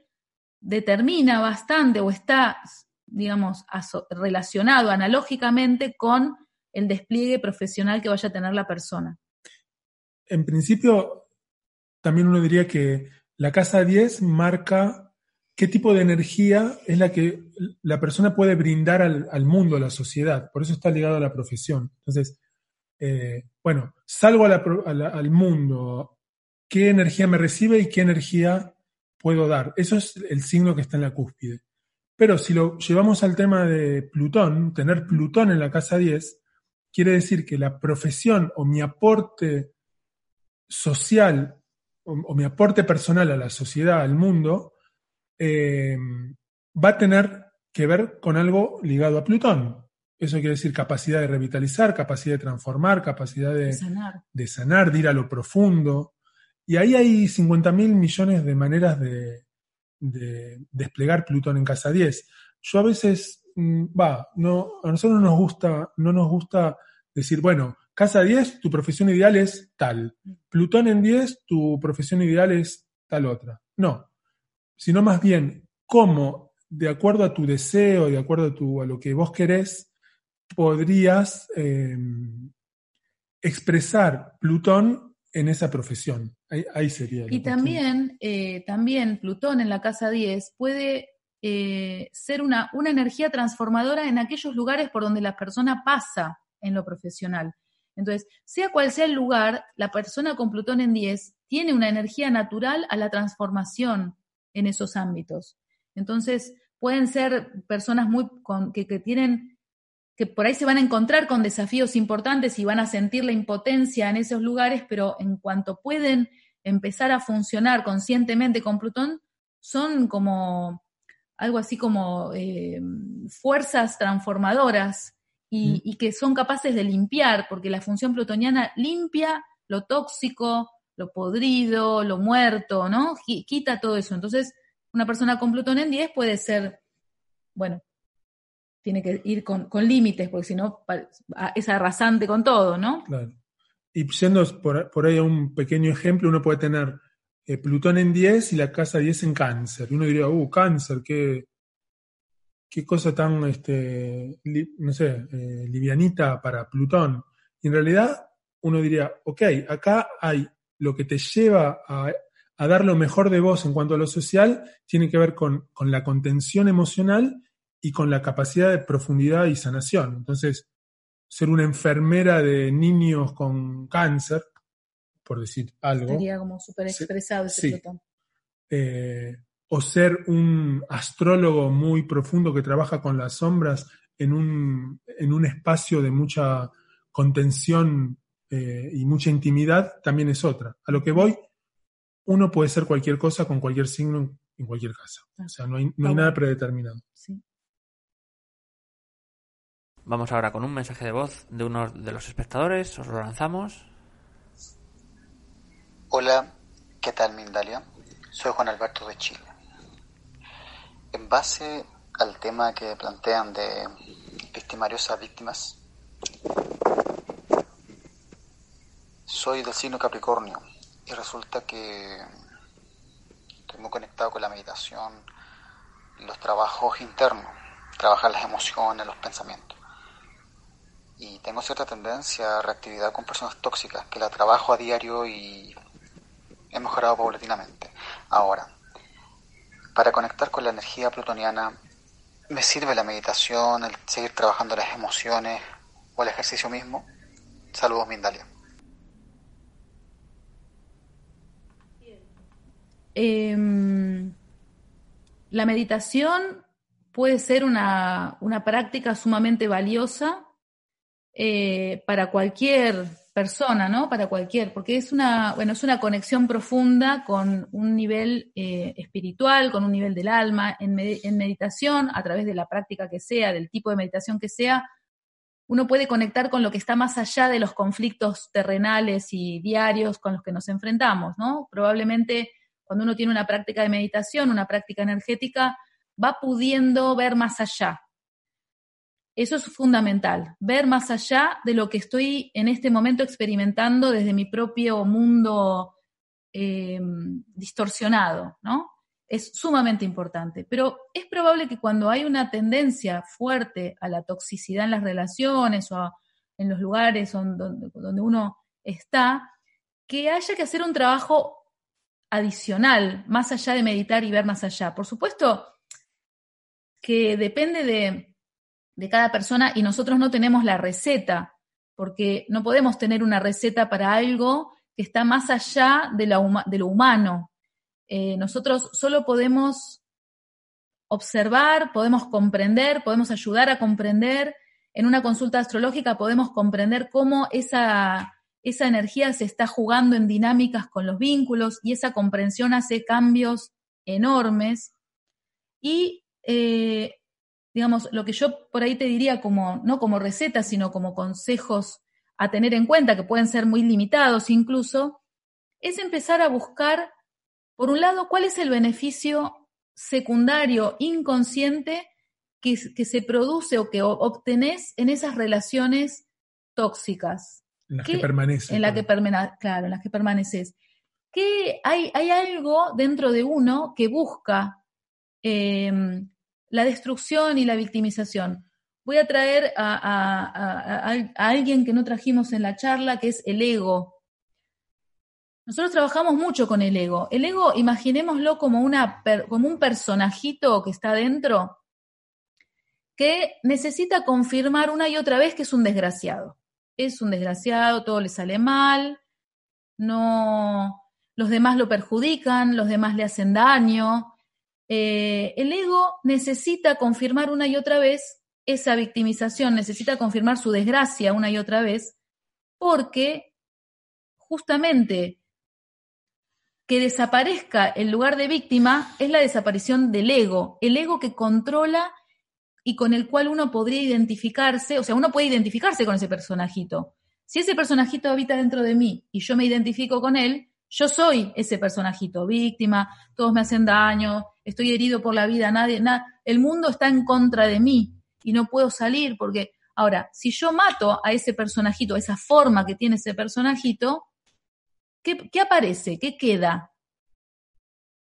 determina bastante o está, digamos, relacionado analógicamente con el despliegue profesional que vaya a tener la persona. En principio, también uno diría que la casa 10 marca qué tipo de energía es la que la persona puede brindar al, al mundo, a la sociedad. Por eso está ligado a la profesión. Entonces, eh, bueno, salgo al mundo, ¿qué energía me recibe y qué energía puedo dar? Eso es el signo que está en la cúspide. Pero si lo llevamos al tema de Plutón, tener Plutón en la casa 10, quiere decir que la profesión o mi aporte social o, mi aporte personal a la sociedad, al mundo, eh, va a tener que ver con algo ligado a Plutón. Eso quiere decir capacidad de revitalizar, capacidad de transformar, capacidad de, Sanar. de sanar, de ir a lo profundo. Y ahí hay 50 mil millones de maneras de, de desplegar Plutón en casa 10. Yo a veces, mm, va, no, a nosotros no nos gusta, no nos gusta decir, bueno, casa 10, tu profesión ideal es tal. Plutón en 10, tu profesión ideal es tal otra. No, sino más bien cómo, de acuerdo a tu deseo, de acuerdo a, tu, a lo que vos querés, podrías eh, expresar Plutón en esa profesión. Ahí, ahí sería. Y también, eh, también Plutón en la casa 10 puede eh, ser una, una energía transformadora en aquellos lugares por donde la persona pasa en lo profesional. Entonces, sea cual sea el lugar, la persona con Plutón en 10 tiene una energía natural a la transformación en esos ámbitos. Entonces, pueden ser personas muy con- que, que tienen que por ahí se van a encontrar con desafíos importantes y van a sentir la impotencia en esos lugares, pero en cuanto pueden empezar a funcionar conscientemente con Plutón, son como algo así como eh, fuerzas transformadoras y, Mm. y que son capaces de limpiar, porque la función plutoniana limpia lo tóxico, lo podrido, lo muerto, ¿no? Qui- Quita todo eso. Entonces, una persona con Plutón en 10 puede ser, bueno, tiene que ir con, con límites, porque si no es arrasante con todo, ¿no? Claro. Y yendo por, por ahí un pequeño ejemplo, uno puede tener eh, Plutón en 10 y la casa 10 en cáncer. Y uno diría, uh, cáncer, qué, qué cosa tan, este, no sé, eh, livianita para Plutón. Y en realidad uno diría, ok, acá hay lo que te lleva a, a dar lo mejor de vos en cuanto a lo social, tiene que ver con, con la contención emocional y con la capacidad de profundidad y sanación. Entonces, ser una enfermera de niños con cáncer, por decir algo, Estaría como súper expresado ese sí. Eh, o ser un astrólogo muy profundo que trabaja con las sombras en un, en un espacio de mucha contención eh, y mucha intimidad, también es otra. A lo que voy, uno puede ser cualquier cosa con cualquier signo en, cualquier casa. O sea, no hay, no hay nada predeterminado. Sí. Vamos ahora con un mensaje de voz de uno de los espectadores. Os lo lanzamos. Hola, ¿qué tal Mindalia? Soy Juan Alberto de Chile. En base al tema que plantean de victimarios a víctimas, soy del signo Capricornio y resulta que estoy muy conectado con la meditación, los trabajos internos, trabajar las emociones, los pensamientos. Y tengo cierta tendencia a reactividad con personas tóxicas, que la trabajo a diario y he mejorado paulatinamente. Ahora, para conectar con la energía plutoniana, ¿me sirve la meditación, el seguir trabajando las emociones o el ejercicio mismo? Saludos, Mindalia. Em, la meditación puede ser una, una práctica sumamente valiosa eh, para cualquier persona, ¿no? Para cualquier, porque es una, bueno, es una conexión profunda con un nivel eh, espiritual, con un nivel del alma. En, med- en meditación, a través de la práctica que sea, del tipo de meditación que sea, uno puede conectar con lo que está más allá de los conflictos terrenales y diarios con los que nos enfrentamos, ¿no? Probablemente cuando uno tiene una práctica de meditación, una práctica energética, va pudiendo ver más allá. Eso es fundamental, ver más allá de lo que estoy en este momento experimentando desde mi propio mundo eh, distorsionado, ¿no? Es sumamente importante. Pero es probable que cuando hay una tendencia fuerte a la toxicidad en las relaciones o en los lugares donde, donde uno está, que haya que hacer un trabajo adicional, más allá de meditar y ver más allá. Por supuesto que depende de, de cada persona y nosotros no tenemos la receta, porque no podemos tener una receta para algo que está más allá de, lo humano. Eh, nosotros solo podemos observar, podemos comprender, podemos ayudar a comprender. En una consulta astrológica podemos comprender cómo esa, esa energía se está jugando en dinámicas con los vínculos y esa comprensión hace cambios enormes. Y eh, digamos, lo que yo por ahí te diría como, no como recetas, sino como consejos a tener en cuenta, que pueden ser muy limitados incluso, es empezar a buscar, por un lado, cuál es el beneficio secundario, inconsciente, que, que se produce o que obtenés en esas relaciones tóxicas. En las que permaneces. En la que claro, en las que permaneces. Que hay, hay algo dentro de uno que busca em, la destrucción y la victimización. Voy a traer a, alguien que no trajimos en la charla, que es el ego. Nosotros trabajamos mucho con el ego. El ego, imaginémoslo como, una, como un personajito que está dentro, que necesita confirmar una y otra vez que es un desgraciado. Es un desgraciado, todo le sale mal, no, los demás lo perjudican, los demás le hacen daño, eh, el ego necesita confirmar una y otra vez esa victimización, necesita confirmar su desgracia una y otra vez, porque justamente que desaparezca el lugar de víctima es la desaparición del ego, el ego que controla y con el cual uno podría identificarse, o sea, uno puede identificarse con ese personajito. Si ese personajito habita dentro de mí y yo me identifico con él, yo soy ese personajito, víctima, todos me hacen daño, estoy herido por la vida, nadie, nada, el mundo está en contra de mí y no puedo salir porque, ahora, si yo mato a ese personajito, esa forma que tiene ese personajito, ¿qué, qué aparece? ¿Qué queda?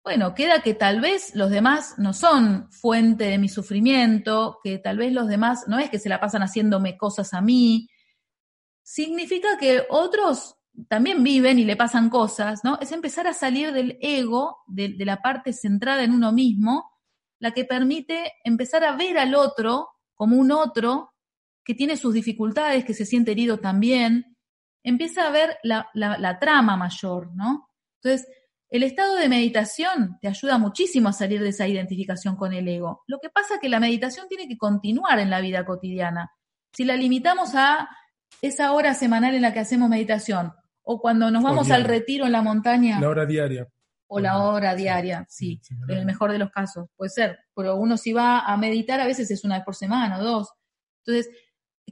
Bueno, queda que tal vez los demás no son fuente de mi sufrimiento, que tal vez los demás no es que se la pasan haciéndome cosas a mí. Significa que otros también viven y le pasan cosas, ¿no? Es empezar a salir del ego, de, la parte centrada en uno mismo, la que permite empezar a ver al otro como un otro que tiene sus dificultades, que se siente herido también, empieza a ver la, la trama mayor, ¿no? Entonces, el estado de meditación te ayuda muchísimo a salir de esa identificación con el ego. Lo que pasa es que la meditación tiene que continuar en la vida cotidiana. Si la limitamos a esa hora semanal en la que hacemos meditación o cuando nos vamos al retiro en la montaña. La hora diaria. O la hora diaria, sí, en el mejor de los casos, puede ser. Pero uno si va a meditar a veces es una vez por semana o dos. Entonces,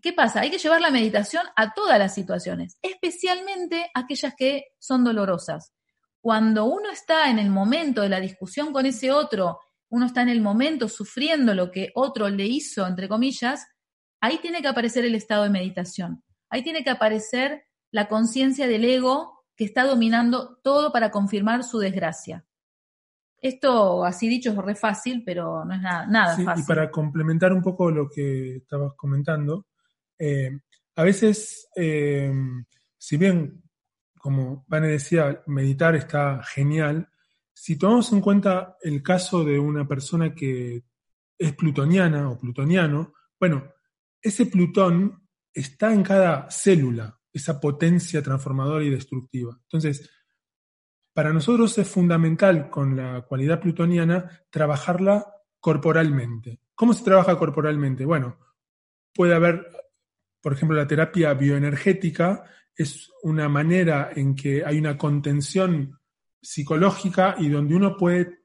¿qué pasa? Hay que llevar la meditación a todas las situaciones, especialmente aquellas que son dolorosas. Cuando uno está en el momento de la discusión con ese otro, uno está en el momento sufriendo lo que otro le hizo, entre comillas, ahí tiene que aparecer el estado de meditación. Ahí tiene que aparecer la conciencia del ego que está dominando todo para confirmar su desgracia. Esto, así dicho, es re fácil, pero no es nada, nada fácil. Y para complementar un poco lo que estabas comentando, eh, a veces, eh, si bien, como Vane decía, meditar está genial, si tomamos en cuenta el caso de una persona que es plutoniana o plutoniano, bueno, ese Plutón está en cada célula, esa potencia transformadora y destructiva. Entonces, para nosotros es fundamental con la cualidad plutoniana trabajarla corporalmente. ¿Cómo se trabaja corporalmente? Bueno, puede haber, por ejemplo, la terapia bioenergética es una manera en que hay una contención psicológica y donde uno puede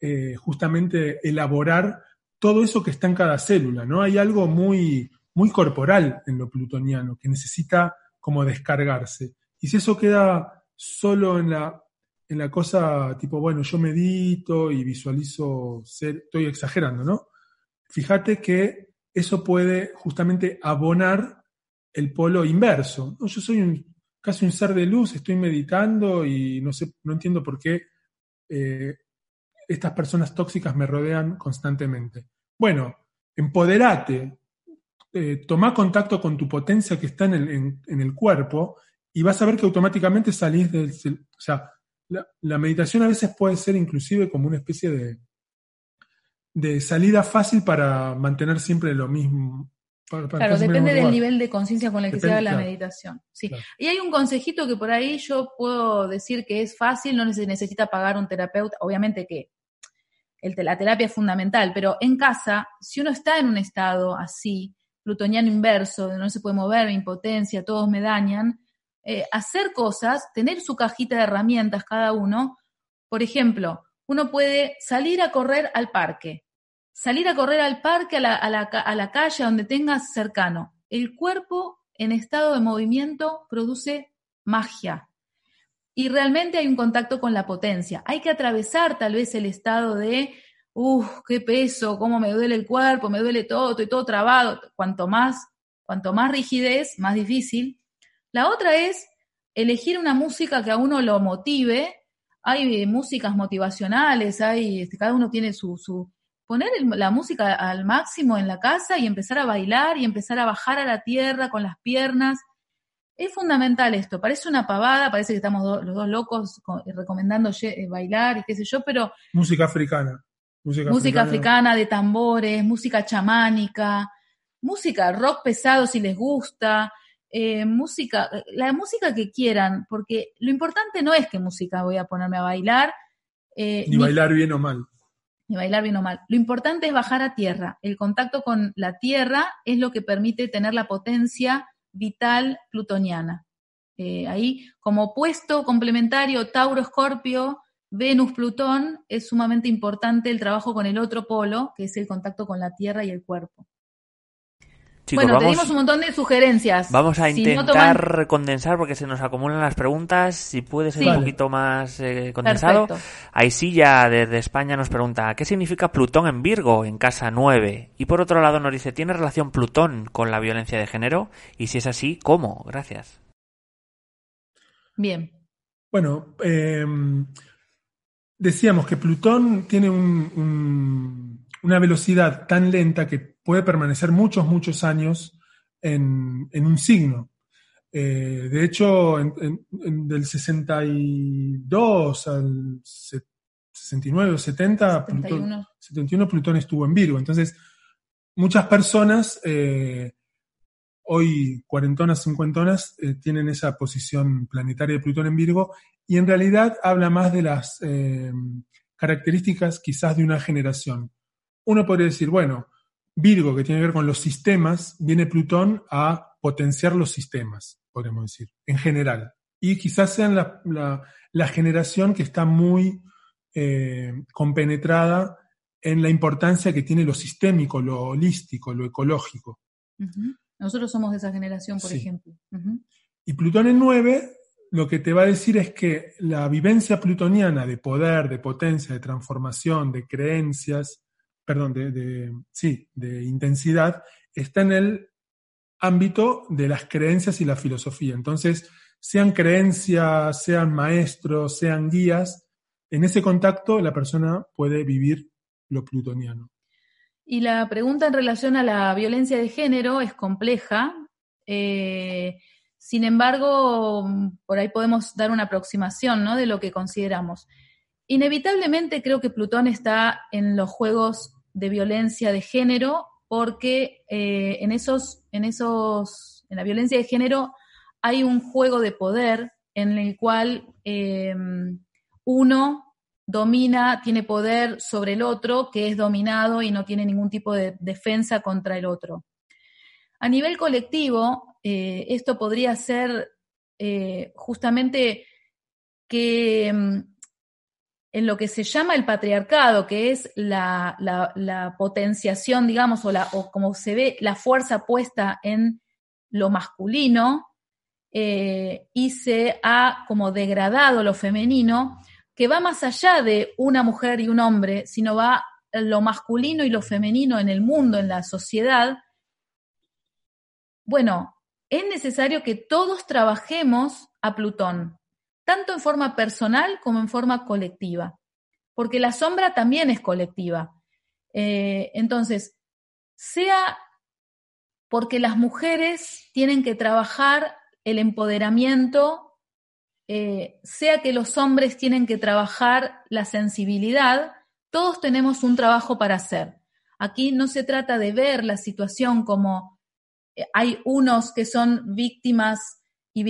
eh, justamente elaborar todo eso que está en cada célula, ¿no? Hay algo muy, muy corporal en lo plutoniano que necesita como descargarse. Y si eso queda solo en la, en la cosa tipo, bueno, yo medito y visualizo ser, estoy exagerando, ¿no? Fíjate que eso puede justamente abonar el polo inverso. Yo soy casi un ser de luz, estoy meditando y no sé, no entiendo por qué eh, estas personas tóxicas me rodean constantemente. Bueno, empoderate, eh, toma contacto con tu potencia que está en el, en, el, cuerpo y vas a ver que automáticamente salís del... O sea, la, meditación a veces puede ser inclusive como una especie de, de salida fácil para mantener siempre lo mismo. claro, depende del nivel de conciencia con el que se haga la meditación. Sí. Y hay un consejito que por ahí yo puedo decir que es fácil, no se necesita pagar un terapeuta, obviamente que el, la terapia es fundamental, pero en casa, si uno está en un estado así, plutoniano inverso, de no se puede mover, impotencia, todos me dañan, eh, hacer cosas, tener su cajita de herramientas cada uno. Por ejemplo, uno puede salir a correr al parque, salir a correr al parque, a la, a la, a la calle, donde tengas cercano. El cuerpo en estado de movimiento produce magia. Y realmente hay un contacto con la potencia. Hay que atravesar tal vez el estado de, uff, qué peso, cómo me duele el cuerpo, me duele todo, estoy todo trabado. Cuanto más, cuanto más rigidez, más difícil. La otra es elegir una música que a uno lo motive. Hay músicas motivacionales, hay, este, cada uno tiene su, su poner la música al máximo en la casa y empezar a bailar y empezar a bajar a la tierra con las piernas es fundamental esto, parece una pavada, parece que estamos los dos locos eh, recomendando eh, bailar y qué sé yo, pero... Música africana. Música, africana. de tambores, música chamánica, música rock pesado si les gusta, eh, música, la música que quieran, porque lo importante no es qué música voy a ponerme a bailar. ni, bailar bien o mal. Ni bailar bien o mal. Lo importante es bajar a tierra. El contacto con la tierra es lo que permite tener la potencia vital plutoniana. Eh, ahí, como opuesto complementario Tauro-Escorpio, Venus-Plutón, es sumamente importante el trabajo con el otro polo, que es el contacto con la Tierra y el cuerpo. bueno, tenemos un montón de sugerencias. Vamos a intentar condensar porque se nos acumulan las preguntas. Si puede ser un poquito más eh, condensado. Aisilla desde España nos pregunta, ¿qué significa Plutón en Virgo en casa 9? Y por otro lado nos dice, ¿tiene relación Plutón con la violencia de género? Y si es así, ¿cómo? Gracias. Bien. Bueno, em, decíamos que Plutón tiene una velocidad tan lenta que puede permanecer muchos, muchos años en, un signo. Eh, de hecho, del 62 al 69 o 70, 71. Plutón, estuvo en Virgo. Entonces, muchas personas, eh, hoy cuarentonas, cincuentonas, eh, tienen esa posición planetaria de Plutón en Virgo y en realidad habla más de las características quizás de una generación. Uno podría decir, bueno, Virgo, que tiene que ver con los sistemas, viene Plutón a potenciar los sistemas, podemos decir, en general. Y quizás sean la, generación que está muy eh, compenetrada en la importancia que tiene lo sistémico, lo holístico, lo ecológico. Nosotros somos de esa generación, por ejemplo. Y Plutón en 9 lo que te va a decir es que la vivencia plutoniana de poder, de potencia, de transformación, de creencias, perdón, de, sí, de intensidad, está en el ámbito de las creencias y la filosofía. Entonces, sean creencias, sean maestros, sean guías, en ese contacto la persona puede vivir lo plutoniano. Y la pregunta en relación a la violencia de género es compleja. Eh, sin embargo, por ahí podemos dar una aproximación ¿no? de lo que consideramos. Inevitablemente creo que Plutón está en los juegos de violencia de género, porque eh, en esos, en esos, en la violencia de género hay un juego de poder en el cual eh, uno domina, tiene poder sobre el otro, que es dominado y no tiene ningún tipo de defensa contra el otro. A nivel colectivo, eh, esto podría ser justamente que mm, en lo que se llama el patriarcado, que es la, potenciación, digamos, o como se ve la fuerza puesta en lo masculino, eh, y se ha como degradado lo femenino, que va más allá de una mujer y un hombre, sino va lo masculino y lo femenino en el mundo, en la sociedad. Bueno, es necesario que todos trabajemos a Plutón, tanto en forma personal como en forma colectiva, porque la sombra también es colectiva. Eh, entonces, sea porque las mujeres tienen que trabajar el empoderamiento, eh, sea que los hombres tienen que trabajar la sensibilidad, todos tenemos un trabajo para hacer. Aquí no se trata de ver la situación como eh, hay unos que son víctimas y,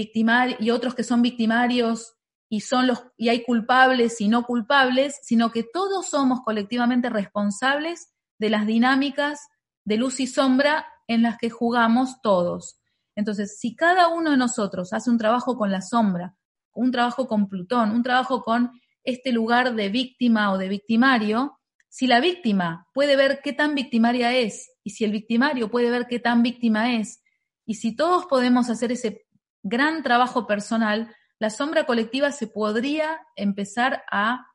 y otros que son victimarios y, son los, y hay culpables y no culpables, sino que todos somos colectivamente responsables de las dinámicas de luz y sombra en las que jugamos todos. Entonces, si cada uno de nosotros hace un trabajo con la sombra, un trabajo con Plutón, un trabajo con este lugar de víctima o de victimario, si la víctima puede ver qué tan victimaria es y si el victimario puede ver qué tan víctima es y si todos podemos hacer ese gran trabajo personal, la sombra colectiva se podría empezar a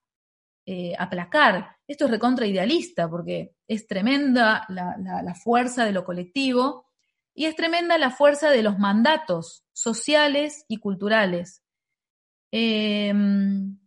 eh, aplacar. Esto es recontra idealista porque es tremenda la, fuerza de lo colectivo y es tremenda la fuerza de los mandatos sociales y culturales. Em,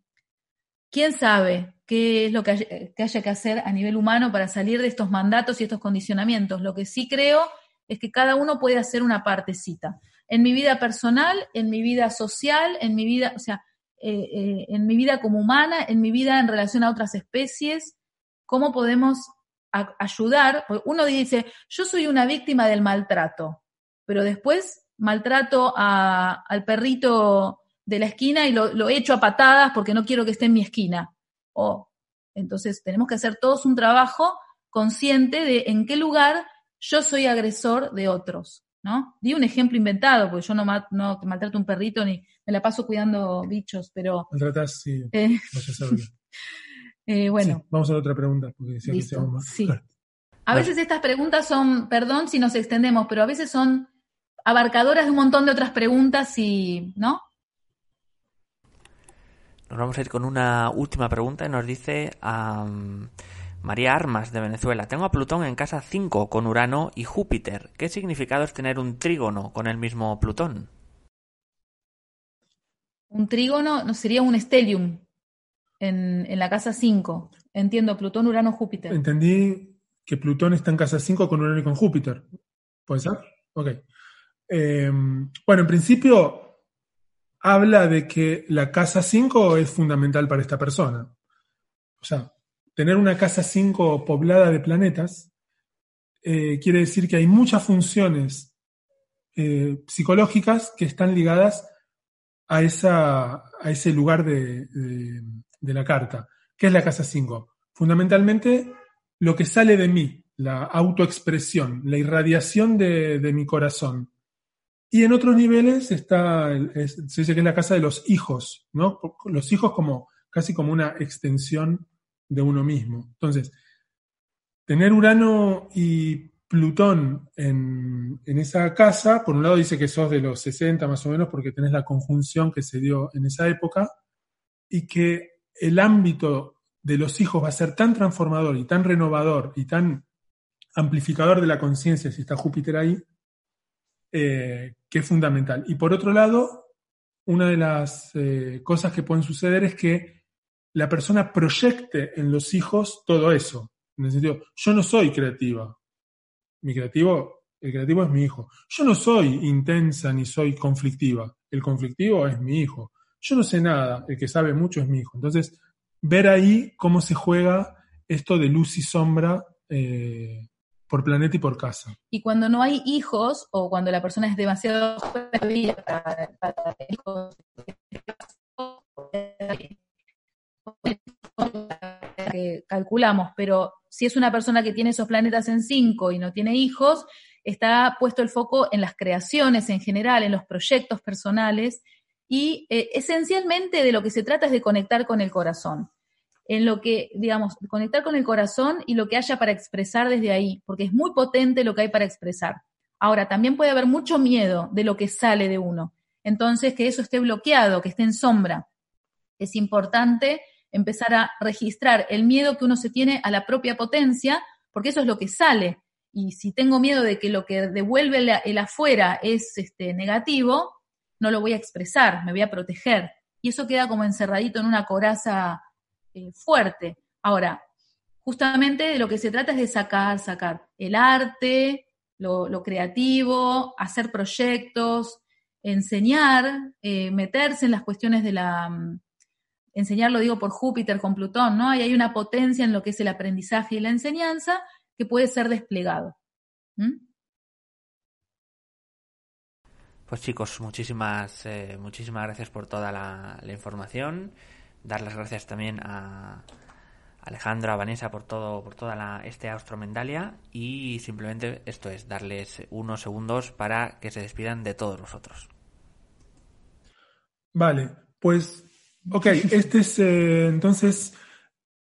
¿Quién sabe qué es lo que, que haya que hacer a nivel humano para salir de estos mandatos y estos condicionamientos? Lo que sí creo es que cada uno puede hacer una partecita. En mi vida personal, en mi vida social, en mi vida, o sea, eh, eh, en mi vida como humana, en mi vida en relación a otras especies, cómo podemos ayudar. Uno dice, yo soy una víctima del maltrato, pero después maltrato al perrito de la esquina y lo, lo, echo a patadas porque no quiero que esté en mi esquina. Oh, entonces tenemos que hacer todos un trabajo consciente de en qué lugar yo soy agresor de otros, ¿no? Di un ejemplo inventado, porque yo no, no maltrato un perrito ni me la paso cuidando bichos, pero... Maltratas, sí, eh, eh, bueno. vamos a la otra pregunta, porque decía que más... Sí. A veces estas preguntas son, perdón si nos extendemos, pero a veces son abarcadoras de un montón de otras preguntas y, ¿no? Nos vamos a ir con una última pregunta y nos dice... María Armas, de Venezuela. Tengo a Plutón en casa 5 con Urano y Júpiter. ¿Qué significado es tener un trígono con el mismo Plutón? Un trígono no sería un stellium en, la casa 5. Entiendo, Plutón, Urano, Júpiter. Entendí que Plutón está en casa 5 con Urano y con Júpiter. ¿Puede ser? Ok. Eh, bueno, en principio habla de que la casa 5 es fundamental para esta persona. O sea, tener una casa 5 poblada de planetas eh, quiere decir que hay muchas funciones eh, psicológicas que están ligadas a, esa, a ese lugar de, la carta. ¿Qué es la casa 5? Fundamentalmente lo que sale de mí, la autoexpresión, la irradiación de, mi corazón. Y en otros niveles está, se dice que es la casa de los hijos, ¿no? Los hijos como casi como una extensión de uno mismo. Entonces, tener Urano y Plutón en, esa casa, por un lado dice que sos de los 60 más o menos porque tenés la conjunción que se dio en esa época y que el ámbito de los hijos va a ser tan transformador y tan renovador y tan amplificador de la conciencia, si está Júpiter ahí, eh, que es fundamental. Y por otro lado, una de las eh, cosas que pueden suceder es que la persona proyecte en los hijos todo eso. En el sentido, yo no soy creativa. Mi creativo, el creativo es mi hijo. Yo no soy intensa ni soy conflictiva. El conflictivo es mi hijo. Yo no sé nada, el que sabe mucho es mi hijo. Entonces, ver ahí cómo se juega esto de luz y sombra eh, por planeta y por casa. Y cuando no hay hijos o cuando la persona es demasiado para hijos, calculamos, pero si es una persona que tiene esos planetas en 5 y no tiene hijos, está puesto el foco en las creaciones en general, en los proyectos personales y eh, esencialmente de lo que se trata es de conectar con el corazón. En lo que, digamos, conectar con el corazón y lo que haya para expresar desde ahí, porque es muy potente lo que hay para expresar. Ahora, también puede haber mucho miedo de lo que sale de uno. Entonces, que eso esté bloqueado, que esté en sombra. Es importante empezar a registrar el miedo que uno se tiene a la propia potencia, porque eso es lo que sale. Y si tengo miedo de que lo que devuelve el, afuera es este, negativo, no lo voy a expresar, me voy a proteger. Y eso queda como encerradito en una coraza eh, fuerte. Ahora, justamente de lo que se trata es de sacar, sacar el arte, lo, creativo, hacer proyectos, enseñar, eh, meterse en las cuestiones de la, mm, enseñar lo digo por Júpiter con Plutón, ¿no? Y hay una potencia en lo que es el aprendizaje y la enseñanza que puede ser desplegado. Pues chicos, muchísimas, eh, muchísimas gracias por toda la, información. Dar las gracias también a Alejandro, a Vanessa por todo, por toda la, este Austromendalia y simplemente esto es darles unos segundos para que se despidan de todos nosotros. Vale, pues Ok, este es eh, entonces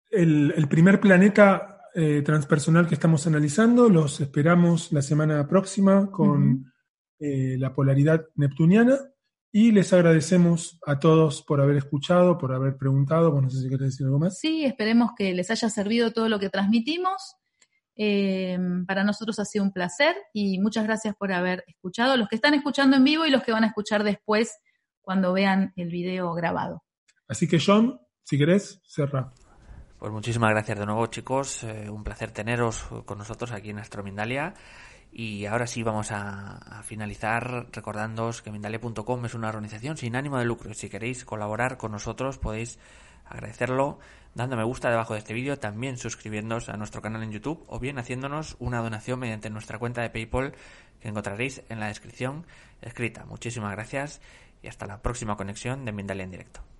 el, primer planeta eh, transpersonal que estamos analizando. Los esperamos la semana próxima con eh, la polaridad neptuniana. Y les agradecemos a todos por haber escuchado, por haber preguntado. Bueno, no sé si querés decir algo más. Sí, esperemos que les haya servido todo lo que transmitimos. Eh, para nosotros ha sido un placer y muchas gracias por haber escuchado. Los que están escuchando en vivo y los que van a escuchar después cuando vean el video grabado. Así que John, si querés, cerra. Pues muchísimas gracias de nuevo, chicos. Eh, un placer teneros con nosotros aquí en Astromindalia. Y ahora sí vamos a, finalizar recordándoos que Mindalia.com es una organización sin ánimo de lucro. Si queréis colaborar con nosotros podéis agradecerlo dando me gusta debajo de este vídeo, también suscribiéndonos a nuestro canal en YouTube o bien haciéndonos una donación mediante nuestra cuenta de PayPal que encontraréis en la descripción escrita. Muchísimas gracias y hasta la próxima conexión de Mindalia en directo.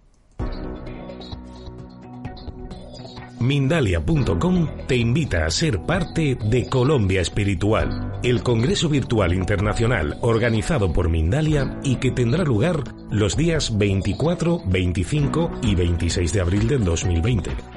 Mindalia.com te invita a ser parte de Colombia Espiritual, el Congreso Virtual Internacional organizado por Mindalia y que tendrá lugar los días 24, 25 y 26 de abril del 2020.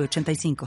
85